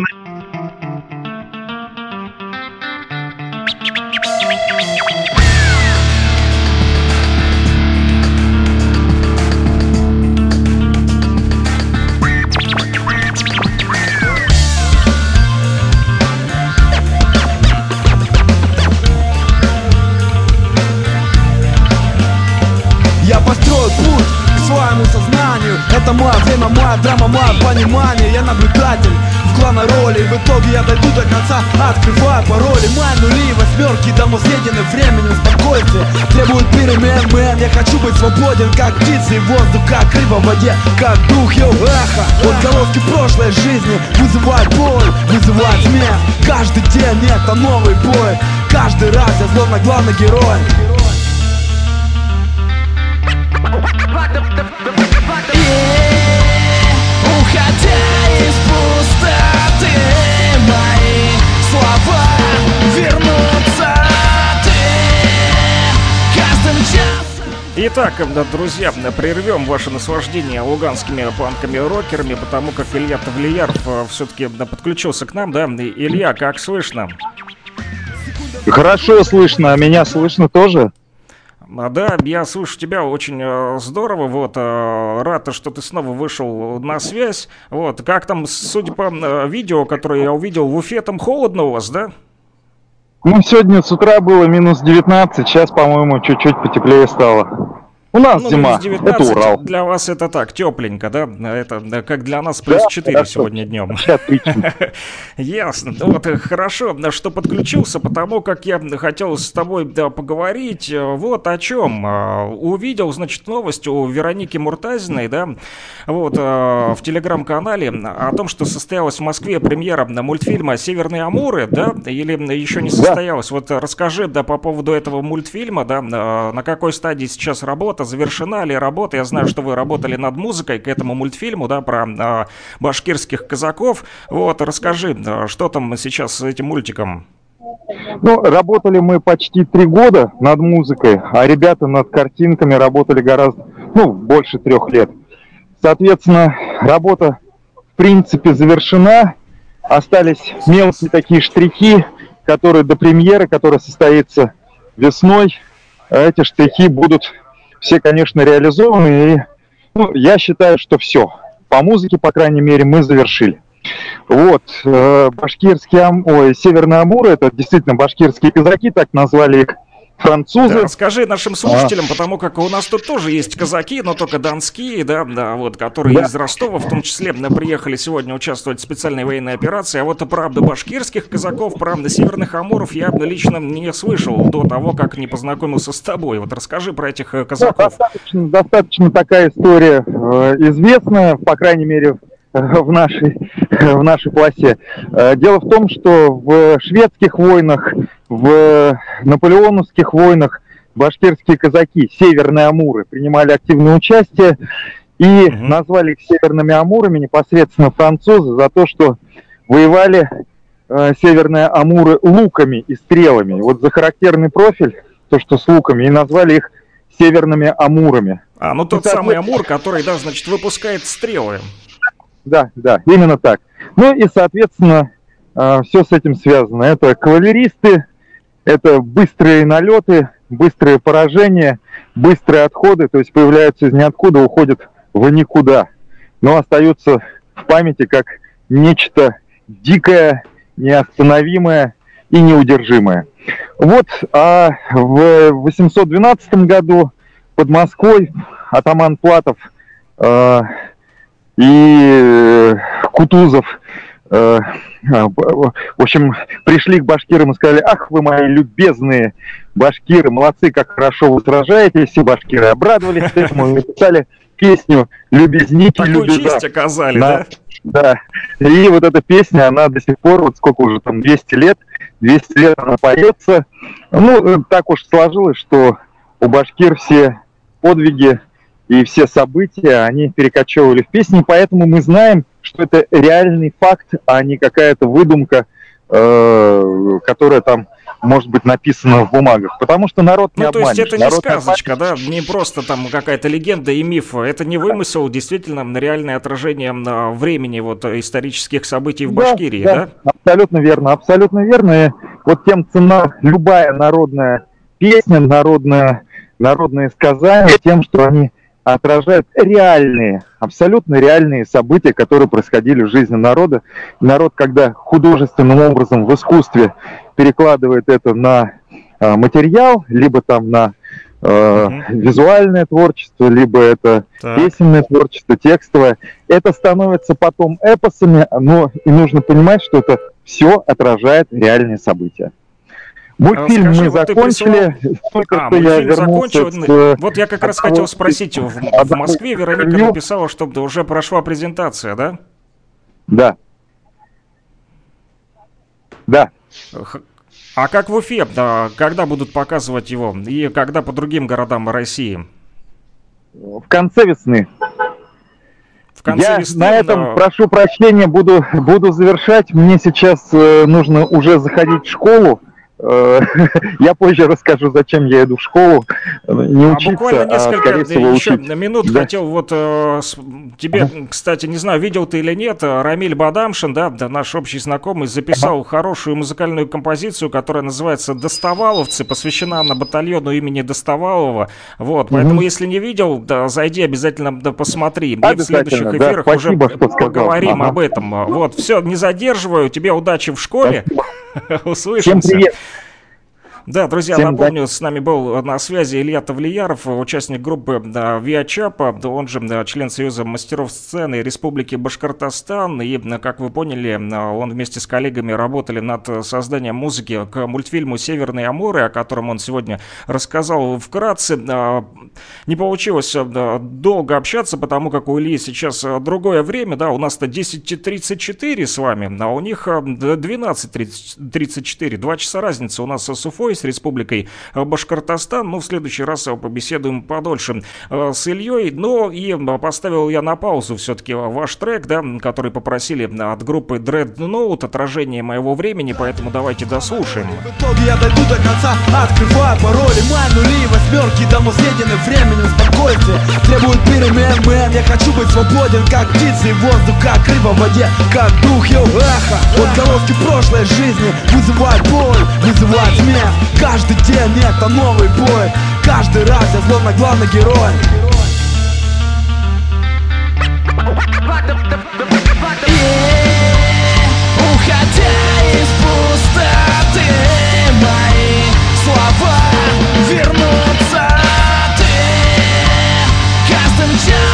Я построю путь к своему сознанию. Это мое время, моя драма, мое понимание. Я наблюдатель в главной роли. В итоге я дойду до конца, открываю пароли. Мои нули и восьмерки давно съедены временем Спокойствие требует перемен, мэн Я хочу быть свободен, как птицы и воздух Как рыба в воде, как дух, йоу, эхо. Отголоски прошлой жизни вызывают боль, вызывают смех. Каждый день это новый бой. Каждый раз я словно главный герой Итак, друзья, прервем ваше наслаждение луганскими панками-рокерами, потому как Илья Тавлияров э, все-таки подключился к нам, да? Илья, как слышно? Хорошо слышно, а меня слышно тоже? А, да, я слышу тебя очень э, здорово, вот, э, рад, что ты снова вышел на связь, вот, как там, судя по э, видео, которое я увидел в Уфе, там холодно у вас, да? Ну, сегодня с утра было минус 19, сейчас, по-моему, чуть-чуть потеплее стало. У нас ну, зима, 19, это Урал. Для вас это так, тепленько, да? Это как для нас плюс да, 4 хорошо. сегодня днем. Ясно. Вот хорошо, что подключился, потому как я хотел с тобой да, поговорить э, вот о чем. Увидел, значит, новость у Вероники Муртазиной, да, вот э, в телеграм-канале о том, что состоялась в Москве премьера мультфильма «Северные Амуры», да, или еще не состоялась. Да. Вот расскажи, да, по поводу этого мультфильма, да, на какой стадии сейчас работа, работа, завершена ли работа? Я знаю, что вы работали над музыкой к этому мультфильму, да, про а, башкирских казаков. Вот, расскажи, что там сейчас с этим мультиком? Ну, работали мы почти три года над музыкой, а ребята над картинками работали гораздо, ну, больше трех лет. Соответственно, работа, в принципе, завершена. Остались мелкие такие штрихи, которые до премьеры, которая состоится весной, эти штрихи будут все, конечно, реализованы. И ну, я считаю, что все. По музыке, по крайней мере, мы завершили. Вот, э, башкирские, ой, Северные Амуры, это действительно башкирские казаки, так назвали их французы. Да, расскажи нашим слушателям, а. потому как у нас тут тоже есть казаки, но только донские, да, да вот, которые да. из Ростова, в том числе, приехали сегодня участвовать в специальной военной операции. А вот правда башкирских казаков, правда северных амуров я лично не слышал до того, как не познакомился с тобой. Вот расскажи про этих э, казаков. Да, достаточно, достаточно такая история э, известная, по крайней мере, в нашей, в нашей полосе. Э, дело в том, что в шведских войнах, в наполеоновских войнах башкирские казаки, северные амуры, принимали активное участие и угу. назвали их северными амурами непосредственно французы за то, что воевали э, северные амуры луками и стрелами. Вот за характерный профиль, то, что с луками, и назвали их северными амурами. А, ну тот самый амур, который, да, значит, выпускает стрелы да, да, именно так. Ну и, соответственно, а, все с этим связано. Это кавалеристы, это быстрые налеты, быстрые поражения, быстрые отходы, то есть появляются из ниоткуда, уходят в никуда, но остаются в памяти как нечто дикое, неостановимое и неудержимое. Вот, а в 812 году под Москвой атаман Платов э, и э, Кутузов, в общем, пришли к башкирам и сказали, ах вы мои любезные башкиры, молодцы, как хорошо вы сражаетесь, все башкиры обрадовались этому, написали песню «Любезники, Такую честь оказали, да? Да. И вот эта песня, она до сих пор, вот сколько уже там, 200 лет, 200 лет она поется. Ну, э, так уж сложилось, что у башкир все подвиги и все события, они перекочевывали в песни, поэтому мы знаем, что это реальный факт, а не какая-то выдумка, э, которая там может быть написана в бумагах, потому что народ не Ну, то есть это не сказочка, да, не просто там какая-то легенда и миф, это не вымысел, действительно реальное отражение времени вот исторических событий в да, Башкирии, да? да? Абсолютно верно, абсолютно верно. И вот тем цена любая народная песня, народная, народные сказания, тем, что они отражают реальные, абсолютно реальные события, которые происходили в жизни народа. Народ, когда художественным образом в искусстве перекладывает это на э, материал, либо там на э, uh визуальное творчество, либо это так. песенное творчество, текстовое, это становится потом эпосами, но и нужно понимать, что это все отражает реальные события. Мультфильм Скажи, мы вот закончили. Только а, что я закончил. С... Вот я как раз хотел спросить. В, в Москве Вероника написала, чтобы уже прошла презентация, да? Да. Да. А как в Уфе? Да, когда будут показывать его? И когда по другим городам России? В конце весны. В конце я весны, на этом, но... прошу прощения, буду, буду завершать. Мне сейчас э, нужно уже заходить в школу. Э, я позже расскажу, зачем я иду в школу. Не А учиться, буквально а, несколько скорее всего, еще учить. минут Да. хотел вот э, тебе, кстати, не знаю, видел ты или нет, э, Рамиль Бадамшин, да, да, наш общий знакомый, записал хорошую музыкальную композицию, которая называется «Достоваловцы», посвящена она батальону имени Достовалова. Вот, поэтому, если не видел, да, зайди обязательно да, посмотри. И в следующих да, эфирах уже спасибо, сказал. поговорим Ага. об этом. Вот, все, не задерживаю, тебе удачи в школе. Услышимся. Всем привет. Да, друзья, Всем напомню, с нами был на связи Илья Тавлияров, участник группы да, Виачапа, да, он же да, член Союза мастеров сцены Республики Башкортостан. И, да, как вы поняли, да, он вместе с коллегами работали над созданием музыки к мультфильму «Северные Амуры», о котором он сегодня рассказал вкратце. Да, Не получилось да, долго общаться, потому как у Ильи сейчас другое время, да, у нас-то 10.34 с вами, а у них э, д- 12.34, два часа разницы у нас с Уфой, с Республикой Башкортостан, ну, в следующий раз побеседуем подольше э, с Ильей, но и э, поставил я на паузу все-таки ваш трек, да, который попросили от группы Dreadnought, отражение моего времени, поэтому давайте дослушаем. В итоге я дойду до конца, открываю пароли Мои нули восьмерки, давно съедены временем спокойствие. Требует перемен, мэн, я хочу быть свободен Как птицы и воздух, как рыба в воде Как дух, йоу, эхо. Отголоски прошлой жизни вызывают боль, вызывают смех Каждый день это новый бой. Каждый раз я словно главный герой. Вернутся Ты каждым часом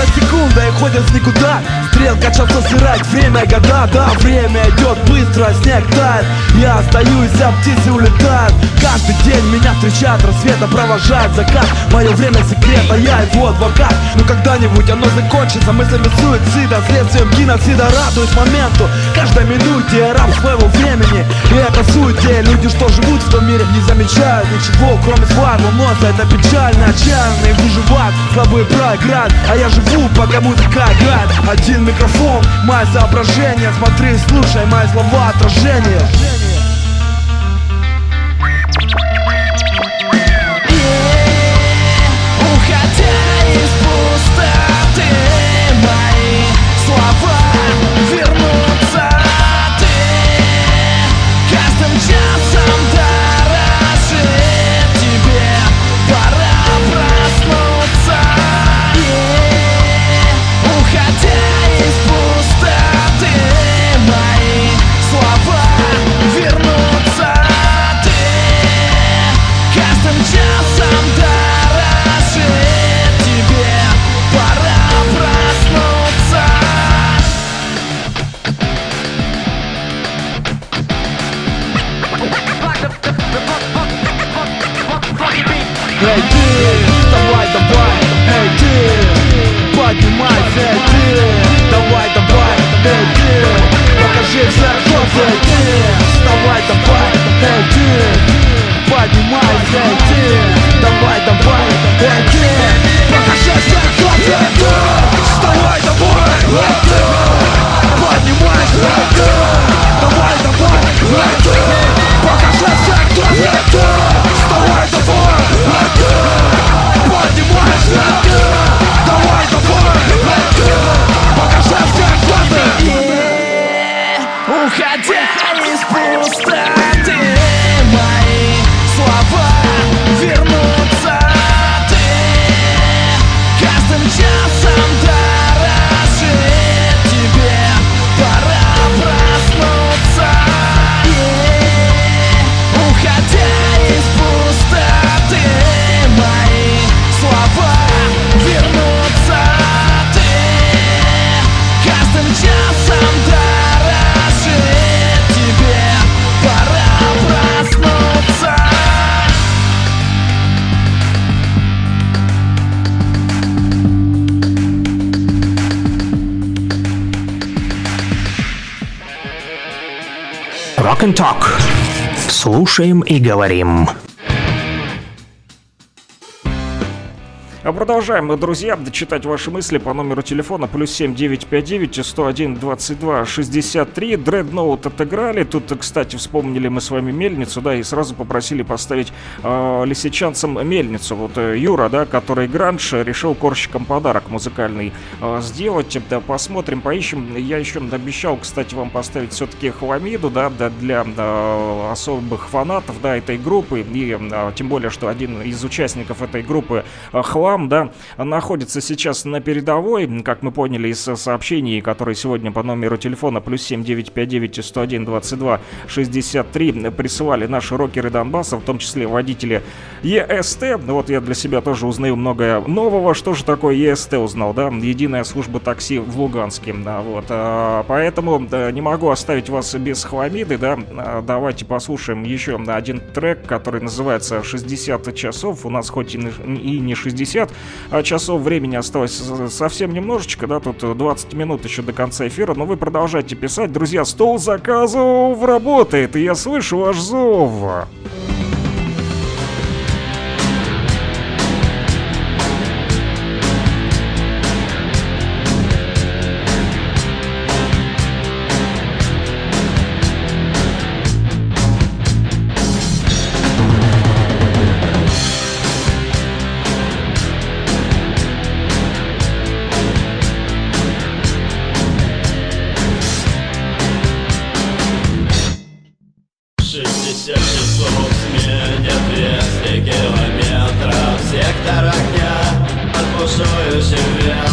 Секунда за секундой ходят в никуда. Стрелка часа сырать, время года Да, время идет быстро, снег тает. Я остаюсь, а птицы улетают Каждый день меня встречает рассвета Провожает закат, мое время секрета Я его адвокат, но когда-нибудь оно закончится Мыслями суицида, следствием геноцида. Радуюсь моменту, каждой минуте Я раб своего времени. И это суете Люди, что живут в том мире, не замечают ничего Кроме своего носа, это печально Отчаянные выживают, слабые проиграют. А я живу, пока музыка играет Один микрофон, мои соображения Смотри, слушай мои слова отражение Talk. Слушаем и говорим. Продолжаем, друзья, читать ваши мысли по номеру телефона плюс 7959 101 22 63. Дредноут отыграли. Тут, кстати, вспомнили мы с вами мельницу, да, и сразу попросили поставить э, лисичанцам мельницу. Вот э, Юра, да, который гранж, решил корщикам подарок музыкальный э, сделать. Да, посмотрим, поищем. Я еще обещал, кстати, вам поставить все-таки хламиду, да, да для э, особых фанатов, да, этой группы. И э, тем более, что один из участников этой группы, э, Хлам, да, находится сейчас на передовой, как мы поняли из сообщений, которые сегодня по номеру телефона плюс 7959 101 22 63 присылали наши рокеры Донбасса, в том числе водители ЕСТ. Вот я для себя тоже узнаю многое нового. Что же такое ЕСТ узнал, да? Единая служба такси в Луганске. Да, вот. А, поэтому да, не могу оставить вас без хламиды, да. А, давайте послушаем еще один трек, который называется «60 часов». У нас хоть и не 60 а часов времени осталось совсем немножечко, да, тут 20 минут еще до конца эфира, но вы продолжайте писать. Друзья, стол заказов работает, и я слышу ваш зов. Yeah.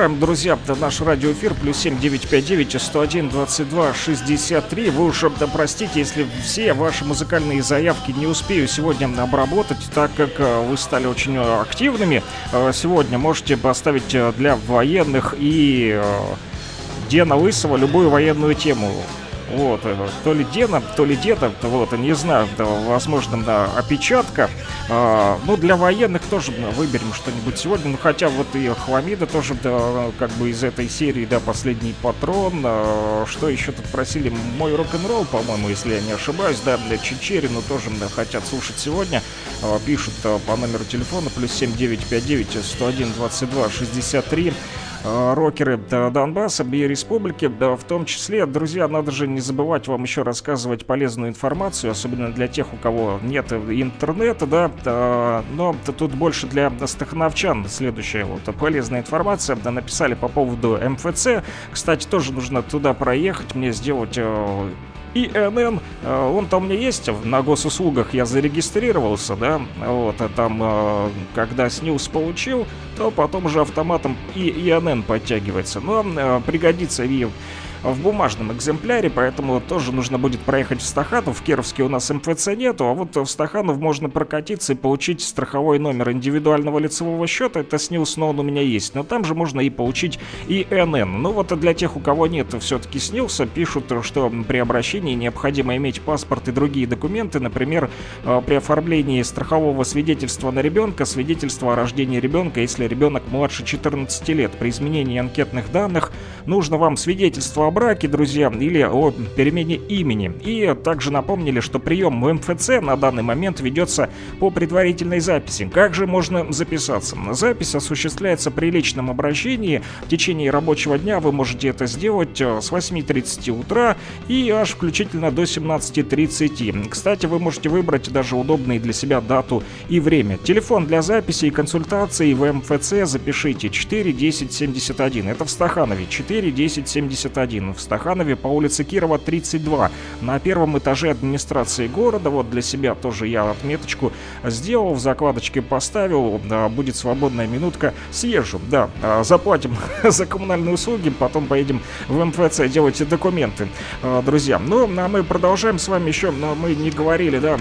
Продолжаем, друзья, наш радиоэфир. Плюс 7959 101 22 63. Вы уж да, простите, если все ваши музыкальные заявки не успею сегодня обработать, так как э, вы стали очень э, активными. Э, сегодня можете поставить для военных и Дена Лысого любую военную тему Вот, то ли Дена, то ли деда, вот, не знаю, возможно, да, опечатка. А, ну, для военных тоже выберем что-нибудь сегодня, ну, хотя вот и Хламида тоже, да, как бы из этой серии, да, последний патрон. А, что еще тут просили? Мой рок-н-ролл, по-моему, если я не ошибаюсь, да, для Чечерину тоже да, хотят слушать сегодня. А, пишут а, по номеру телефона плюс 7959 101 22 63 рокеры Донбасса и республики, да, в том числе, друзья, надо же не забывать вам еще рассказывать полезную информацию, особенно для тех, у кого нет интернета, да, но тут больше для стахановчан. Следующая вот полезная информация, да, написали по поводу МФЦ, кстати, тоже нужно туда проехать, мне сделать э, ИНН, э, он там у меня есть, на госуслугах я зарегистрировался, да, вот, а там, э, когда СНИЛС получил, то потом уже автоматом и ИНН подтягивается, но э, пригодится и в бумажном экземпляре, поэтому тоже нужно будет проехать в Стаханов. В Кировске у нас МФЦ нету, а вот в Стаханов можно прокатиться и получить страховой номер индивидуального лицевого счета. Это СНИЛС, но он у меня есть. Но там же можно и получить ИНН. Ну вот для тех, у кого нет все-таки СНИЛСа, пишут, что при обращении необходимо иметь паспорт и другие документы, например, э, при оформлении страхового свидетельства на ребенка, свидетельство о рождении ребенка, если ребенок младше 14 лет. При изменении анкетных данных нужно вам свидетельство о браке, друзья, или о перемене имени. И также напомнили, что прием в МФЦ на данный момент ведется по предварительной записи. Как же можно записаться? Запись осуществляется при личном обращении. В течение рабочего дня вы можете это сделать э, с 8.30 утра и аж включительно до 17.30. Кстати, вы можете выбрать даже удобные для себя дату и время. Телефон для записи и консультации в МФЦ запишите 4 10 71. Это в Стаханове 4 10 71 в Стаханове по улице Кирова 32 на первом этаже администрации города. Вот для себя тоже я отметочку сделал, в закладочке поставил, будет свободная минутка, съезжу, да, а, заплатим за коммунальные услуги, потом поедем в МФЦ делать документы, а, друзья. Ну, а мы продолжаем с вами еще, но мы не говорили, да,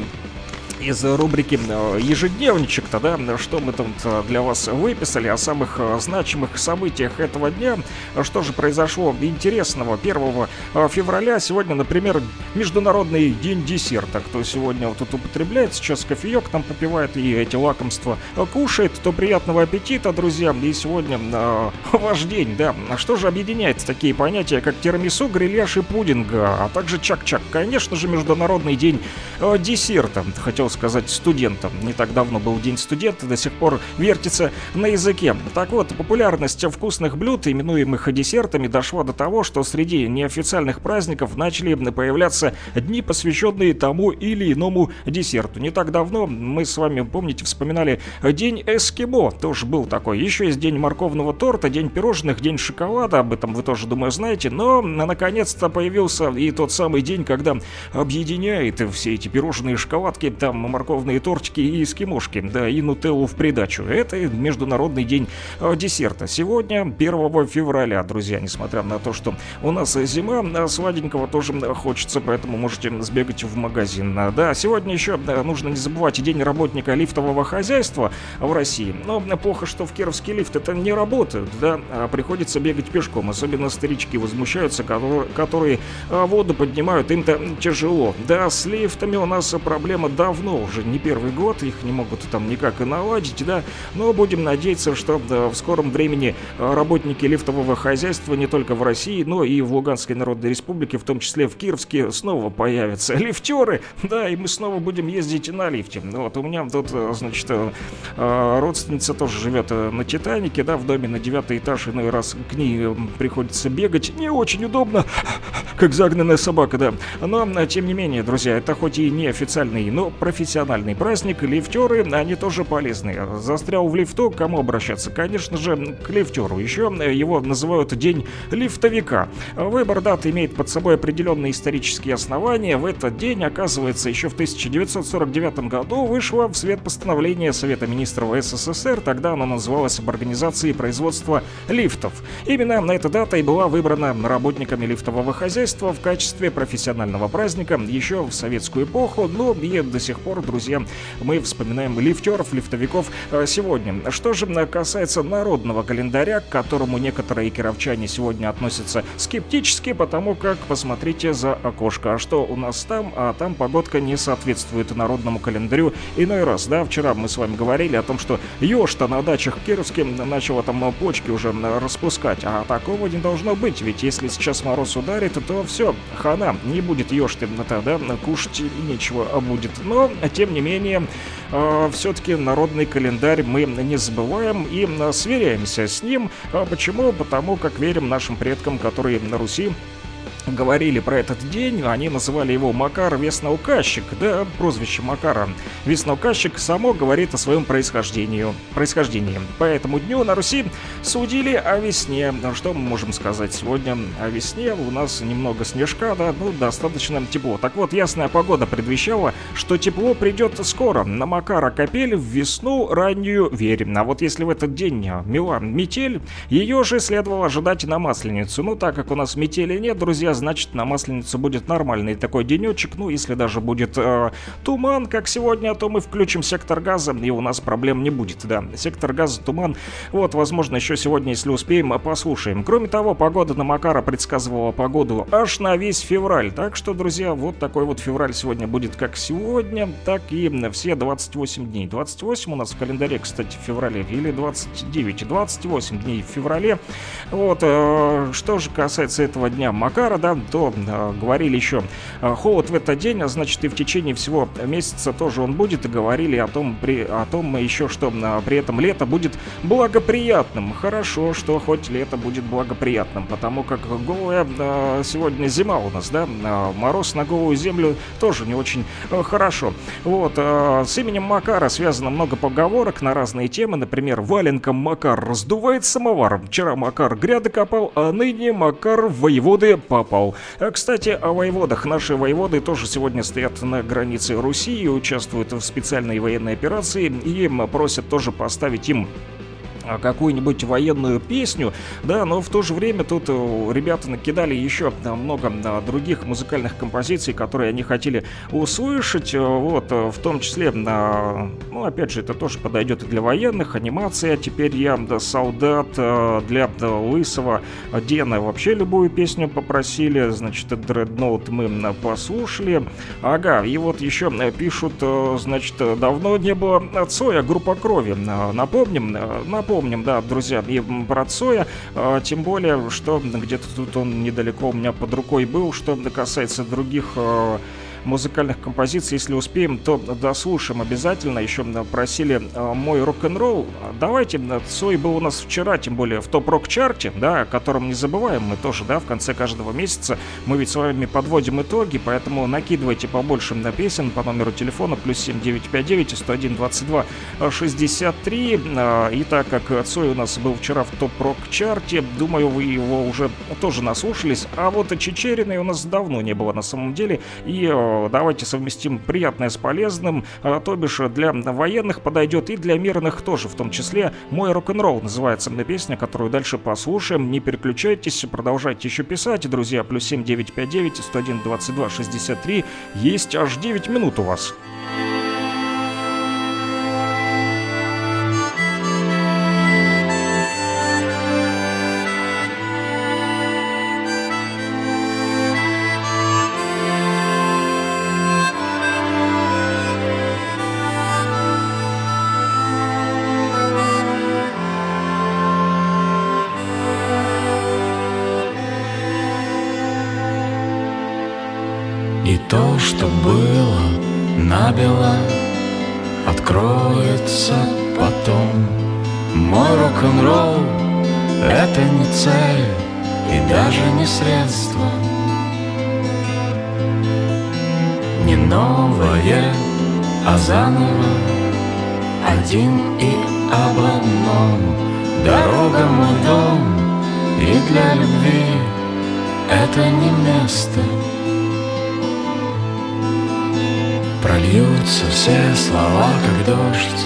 из рубрики э, ежедневничек-то, да, что мы тут э, для вас выписали о самых э, значимых событиях этого дня. Что же произошло интересного 1 февраля? Сегодня, например, Международный день десерта. Кто сегодня вот тут употребляет, сейчас кофеек там попивает и эти лакомства кушает, то приятного аппетита, друзья. И сегодня э, ваш день, да. Что же объединяет такие понятия, как тирамису, грильяж и пудинг, а также чак-чак? Конечно же, Международный день э, десерта. Хотел сказать, студентам. Не так давно был День студента, до сих пор вертится на языке. Так вот, популярность вкусных блюд, именуемых десертами, дошла до того, что среди неофициальных праздников начали появляться дни, посвященные тому или иному десерту. Не так давно мы с вами, помните, вспоминали День эскимо, тоже был такой. Еще есть День морковного торта, День пирожных, День шоколада, об этом вы тоже, думаю, знаете. Но, наконец-то, появился и тот самый день, когда объединяет все эти пирожные шоколадки, там морковные тортики и эскимошки, да и нутеллу в придачу. Это Международный день э, десерта. Сегодня, 1 февраля, друзья, несмотря на то, что у нас зима, э, сладенького тоже хочется, поэтому можете сбегать в магазин. Да, сегодня еще нужно не забывать День работника лифтового хозяйства в России. Но плохо, что в Кировский лифт это не работает, да, а приходится бегать пешком. Особенно старички возмущаются, которые э, воду поднимают, им-то тяжело. Да, с лифтами у нас проблема давно давно, уже не первый год, их не могут там никак и наладить, да, но будем надеяться, что в скором времени а, работники лифтового хозяйства не только в России, но и в Луганской Народной Республике, в том числе в Кировске, снова появятся лифтеры, да, и мы снова будем ездить на лифте. Вот у меня тут, а, значит, а, родственница тоже живет на Титанике, да, в доме на девятый этаж, иной раз к ней приходится бегать, не очень удобно, как загнанная собака, да, но, тем не менее, друзья, это хоть и не официальный, но профессиональный профессиональный праздник, лифтеры, они тоже полезны. Застрял в лифту, кому обращаться? Конечно же, к лифтеру. Еще его называют День лифтовика. Выбор даты имеет под собой определенные исторические основания. В этот день, оказывается, еще в 1949 году вышло в свет постановление Совета министров СССР. Тогда оно называлось об организации производства лифтов. Именно на эта дата и была выбрана работниками лифтового хозяйства в качестве профессионального праздника еще в советскую эпоху, но и до сих сих пор, друзья, мы вспоминаем лифтеров, лифтовиков э, сегодня. Что же касается народного календаря, к которому некоторые кировчане сегодня относятся скептически, потому как, посмотрите за окошко, а что у нас там? А там погодка не соответствует народному календарю иной раз, да, вчера мы с вами говорили о том, что еж-то на дачах Кировске начала там почки уже распускать, а такого не должно быть, ведь если сейчас мороз ударит, то все, хана, не будет еж-то тогда кушать нечего будет. Но, тем не менее, э, все-таки народный календарь мы не забываем и сверяемся с ним. А почему? Потому как верим нашим предкам, которые на Руси говорили про этот день, они называли его Макар Веснауказчик, да, прозвище Макара. Веснауказчик само говорит о своем происхождении. происхождении. По этому дню на Руси судили о весне. Что мы можем сказать сегодня о весне? У нас немного снежка, да, ну, достаточно тепло. Так вот, ясная погода предвещала, что тепло придет скоро. На Макара капель в весну раннюю верим. А вот если в этот день мила метель, ее же следовало ожидать на Масленицу. Ну, так как у нас метели нет, друзья, значит на Масленицу будет нормальный такой денечек. Ну, если даже будет э, туман, как сегодня, то мы включим сектор газа, и у нас проблем не будет, да. Сектор газа, туман. Вот, возможно, еще сегодня, если успеем, послушаем. Кроме того, погода на Макара предсказывала погоду аж на весь февраль. Так что, друзья, вот такой вот февраль сегодня будет как сегодня, так и все 28 дней. 28 у нас в календаре, кстати, в феврале, или 29, 28 дней в феврале. Вот, э, что же касается этого дня Макара, да, да, то э, говорили еще э, холод в этот день, а значит и в течение всего месяца тоже он будет, и говорили о том, при, о том еще, что э, при этом лето будет благоприятным. Хорошо, что хоть лето будет благоприятным, потому как голая э, сегодня зима у нас, да, э, мороз на голую землю тоже не очень э, хорошо. Вот, э, с именем Макара связано много поговорок на разные темы, например, валенком Макар раздувает самовар. Вчера Макар гряды копал, а ныне Макар воеводы попал попал. А, кстати, о воеводах. Наши воеводы тоже сегодня стоят на границе Руси и участвуют в специальной военной операции. И просят тоже поставить им какую-нибудь военную песню, да, но в то же время тут э, ребята накидали еще много других музыкальных композиций, которые они хотели услышать, э, вот, э, в том числе, ну, опять же, это тоже подойдет и для военных, анимация, теперь я да, солдат, для Лысого Дена вообще любую песню попросили, значит, Дредноут мы послушали, ага, и вот еще пишут, значит, давно не было Цоя, группа крови, напомним, напомним, помним, да, друзья, и про Цоя, а, тем более, что где-то тут он недалеко у меня под рукой был, что касается других а, музыкальных композиций. Если успеем, то дослушаем обязательно. Еще просили э, мой рок-н-ролл. Давайте, Цой был у нас вчера, тем более в топ-рок-чарте, да, о котором не забываем мы тоже, да, в конце каждого месяца. Мы ведь с вами подводим итоги, поэтому накидывайте побольше на песен по номеру телефона плюс 7959 101 22 63. И так как Цой у нас был вчера в топ-рок-чарте, думаю, вы его уже тоже наслушались. А вот Чечериной у нас давно не было на самом деле. И э, давайте совместим приятное с полезным, а, то бишь для военных подойдет и для мирных тоже, в том числе «Мой рок-н-ролл» называется на песня, которую дальше послушаем. Не переключайтесь, продолжайте еще писать, друзья, плюс 7959 101 22 63, есть аж 9 минут у вас. Что было набело Откроется потом. Мой рок-н-ролл — это не цель И даже не средство. Не новое, а заново. Один и об одном. Дорога мой дом И для любви это не место Льются все слова, как дождь.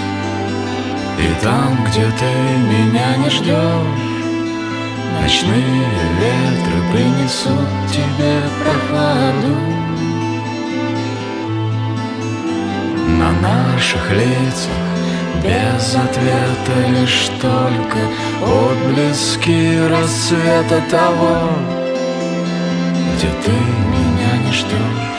И там, где ты меня не ждешь Ночные ветры принесут тебе прохладу. На наших лицах без ответа лишь только Отблески рассвета того Где ты меня не ждешь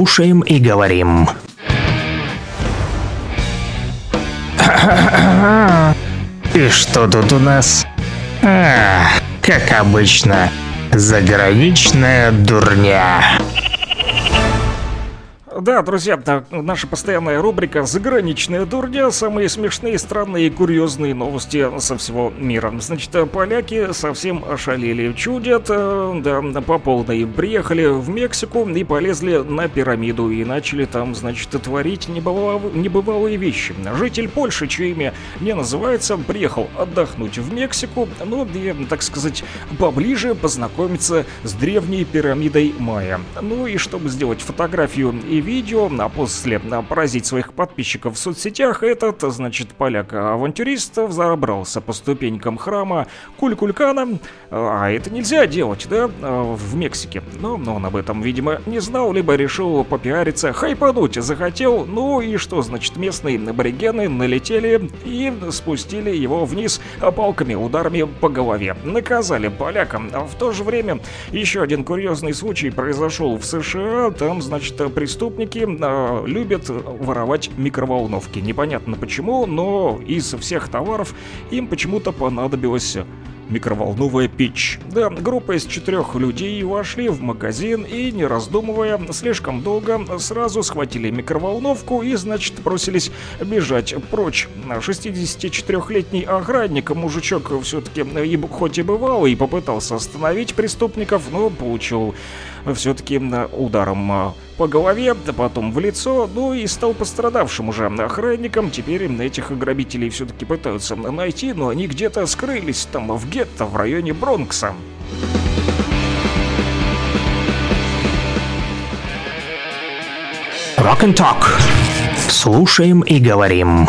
слушаем и говорим. И что тут у нас? А, как обычно, заграничная дурня. Да, друзья, да, наша постоянная рубрика «Заграничная дурня». Самые смешные, странные и курьезные новости со всего мира. Значит, поляки совсем ошалели. Чудят, э, да, по полной. Приехали в Мексику и полезли на пирамиду. И начали там, значит, творить небывалые, небывалые вещи. Житель Польши, чье имя не называется, приехал отдохнуть в Мексику, ну, и, так сказать, поближе познакомиться с древней пирамидой Майя. Ну и чтобы сделать фотографию и видео, а после поразить своих подписчиков в соцсетях, этот, значит, поляк-авантюрист забрался по ступенькам храма Кулькулькана. А это нельзя делать, да, в Мексике. Но, но он об этом, видимо, не знал, либо решил попиариться, хайпануть захотел. Ну и что, значит, местные аборигены налетели и спустили его вниз палками, ударами по голове. Наказали полякам. А в то же время еще один курьезный случай произошел в США. Там, значит, преступники э, любят воровать микроволновки. Непонятно почему, но из всех товаров им почему-то понадобилось микроволновая печь. Да, группа из четырех людей вошли в магазин и, не раздумывая слишком долго, сразу схватили микроволновку и, значит, бросились бежать прочь. 64-летний охранник, мужичок все-таки, хоть и бывал, и попытался остановить преступников, но получил все-таки ударом а, по голове, потом в лицо, ну и стал пострадавшим уже охранником. Теперь этих грабителей все-таки пытаются найти, но они где-то скрылись там в гетто в районе Бронкса. Rock and Talk. Слушаем и говорим.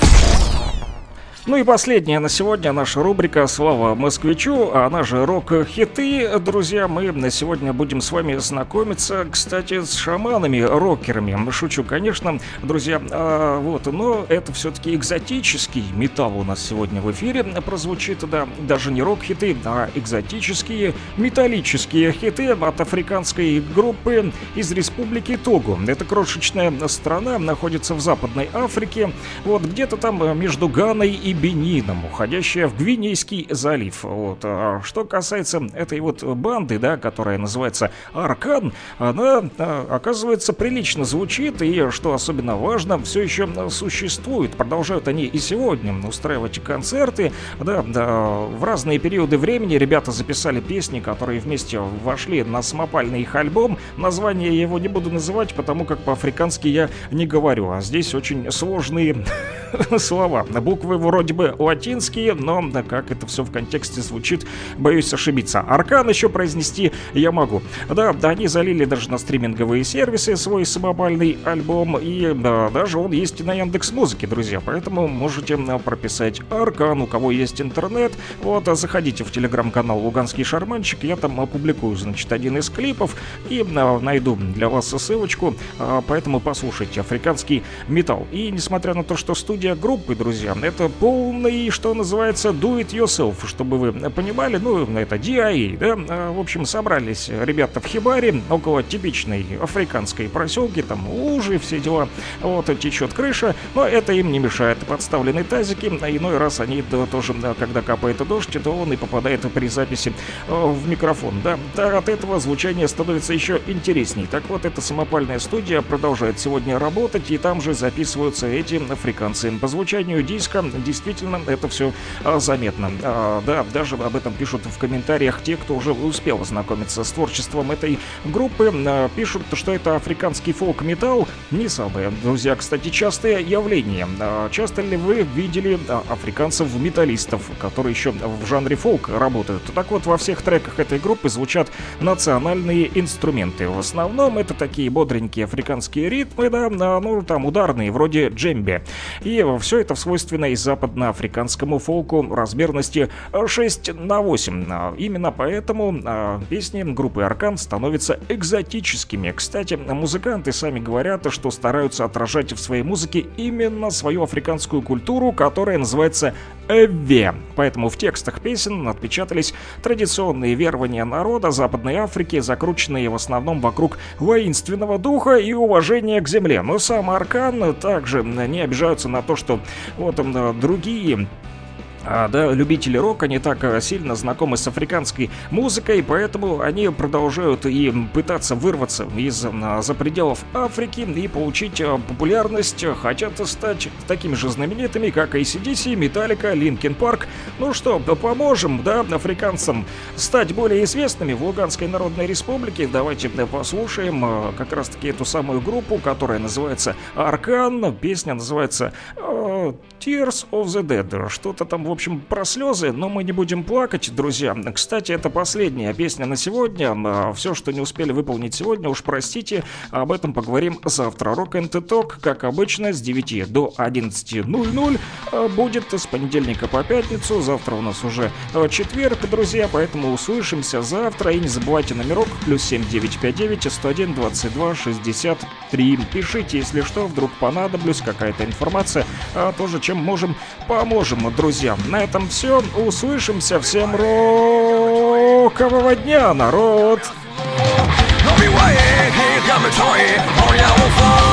Ну и последняя на сегодня наша рубрика «Слава москвичу», а она же рок-хиты. Друзья, мы на сегодня будем с вами знакомиться, кстати, с шаманами, рокерами. Шучу, конечно, друзья. А, вот, но это все-таки экзотический металл у нас сегодня в эфире прозвучит, да, даже не рок-хиты, а экзотические металлические хиты от африканской группы из республики Того. Это крошечная страна, находится в Западной Африке, вот где-то там между Ганой и Бенином, уходящая в Гвинейский залив. Вот. А что касается этой вот банды, да, которая называется Аркан, она, а, оказывается, прилично звучит, и, что особенно важно, все еще существует. Продолжают они и сегодня устраивать концерты, да, да, в разные периоды времени ребята записали песни, которые вместе вошли на самопальный их альбом. Название я его не буду называть, потому как по-африкански я не говорю, а здесь очень сложные слова. Буквы вроде бы латинские, но да, как это все в контексте звучит, боюсь ошибиться. Аркан еще произнести я могу. Да, да, они залили даже на стриминговые сервисы свой самопальный альбом, и да, даже он есть на Яндекс Музыке, друзья, поэтому можете прописать Аркан, у кого есть интернет, вот, заходите в телеграм-канал Луганский Шарманчик, я там опубликую, значит, один из клипов, и а, найду для вас ссылочку, а, поэтому послушайте африканский металл. И несмотря на то, что студия группы, друзья, это полный, что называется, do it yourself, чтобы вы понимали, ну, это DIA, да, а, в общем, собрались ребята в Хибаре, около типичной африканской проселки, там лужи, все дела, вот, течет крыша, но это им не мешает, подставлены тазики, а иной раз они да, тоже, да, когда капает дождь, то он и попадает при записи э, в микрофон, да, да, от этого звучание становится еще интересней. Так вот, эта самопальная студия продолжает сегодня работать, и там же записываются эти африканцы. По звучанию диска действительно это все а, заметно. А, да, даже об этом пишут в комментариях те, кто уже успел ознакомиться с творчеством этой группы. А, пишут, что это африканский фолк-металл. Не самое, друзья, кстати, частое явление. Часто ли вы видели африканцев-металлистов, которые еще в жанре фолк работают? Так вот, во всех треках этой группы звучат национальные инструменты. В основном это такие бодренькие африканские ритмы, да, ну там ударные, вроде джембе. И все это свойственно и западноафриканскому фолку размерности 6 на 8. А, именно поэтому а, песни группы Аркан становятся экзотическими. Кстати, музыканты сами говорят, что что стараются отражать в своей музыке именно свою африканскую культуру, которая называется Эве. Поэтому в текстах песен отпечатались традиционные верования народа Западной Африки, закрученные в основном вокруг воинственного духа и уважения к земле. Но сам Аркан также не обижаются на то, что вот другие а, да, любители рока не так э, сильно знакомы с африканской музыкой, поэтому они продолжают и пытаться вырваться из а, за пределов Африки и получить а, популярность, хотят стать такими же знаменитыми, как ACDC, Metallica, Linkin Park. Ну что, поможем, да, африканцам стать более известными в Луганской Народной Республике. Давайте послушаем а, как раз-таки эту самую группу, которая называется Аркан. Песня называется а, Tears of the Dead. Что-то там в общем, про слезы, но мы не будем плакать, друзья. Кстати, это последняя песня на сегодня. А, Все, что не успели выполнить сегодня, уж простите, об этом поговорим завтра. Rock and Talk, как обычно, с 9 до 11.00 а, будет с понедельника по пятницу. Завтра у нас уже а, четверг, друзья, поэтому услышимся завтра. И не забывайте номерок плюс 7959 101 22 63. Пишите, если что, вдруг понадоблюсь, какая-то информация, а тоже чем можем, поможем, друзья. На этом все. Услышимся. Всем рокового дня, народ! It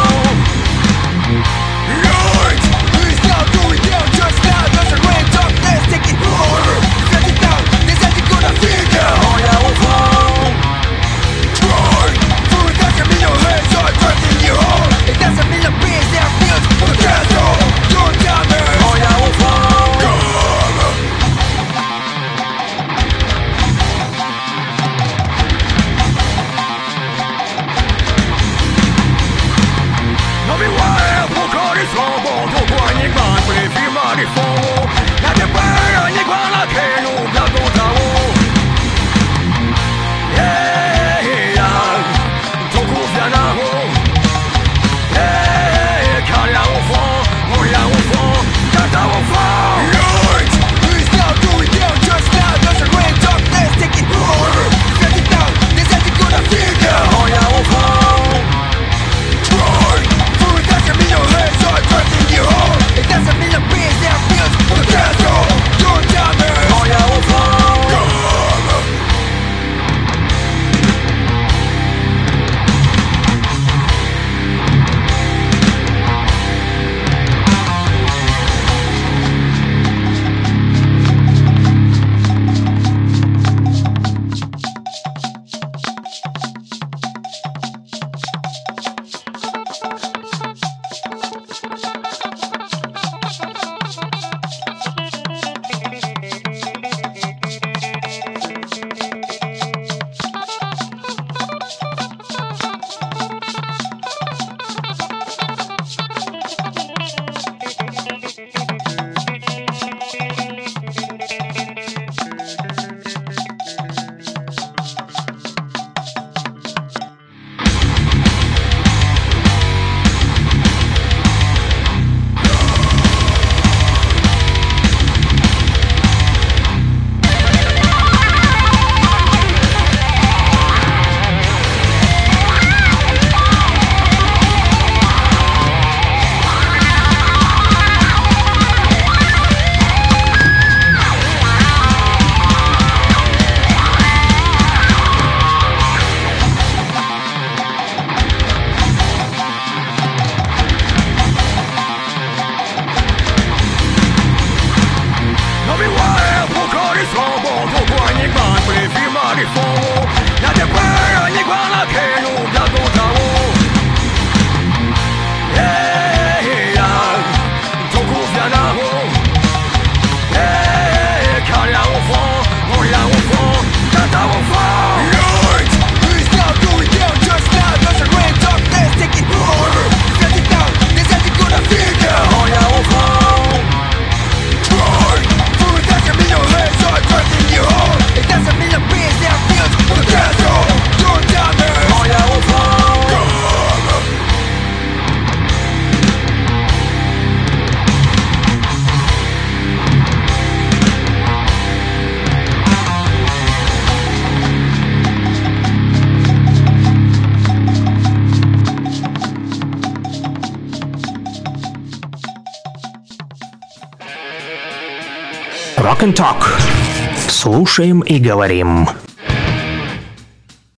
Слушаем и говорим.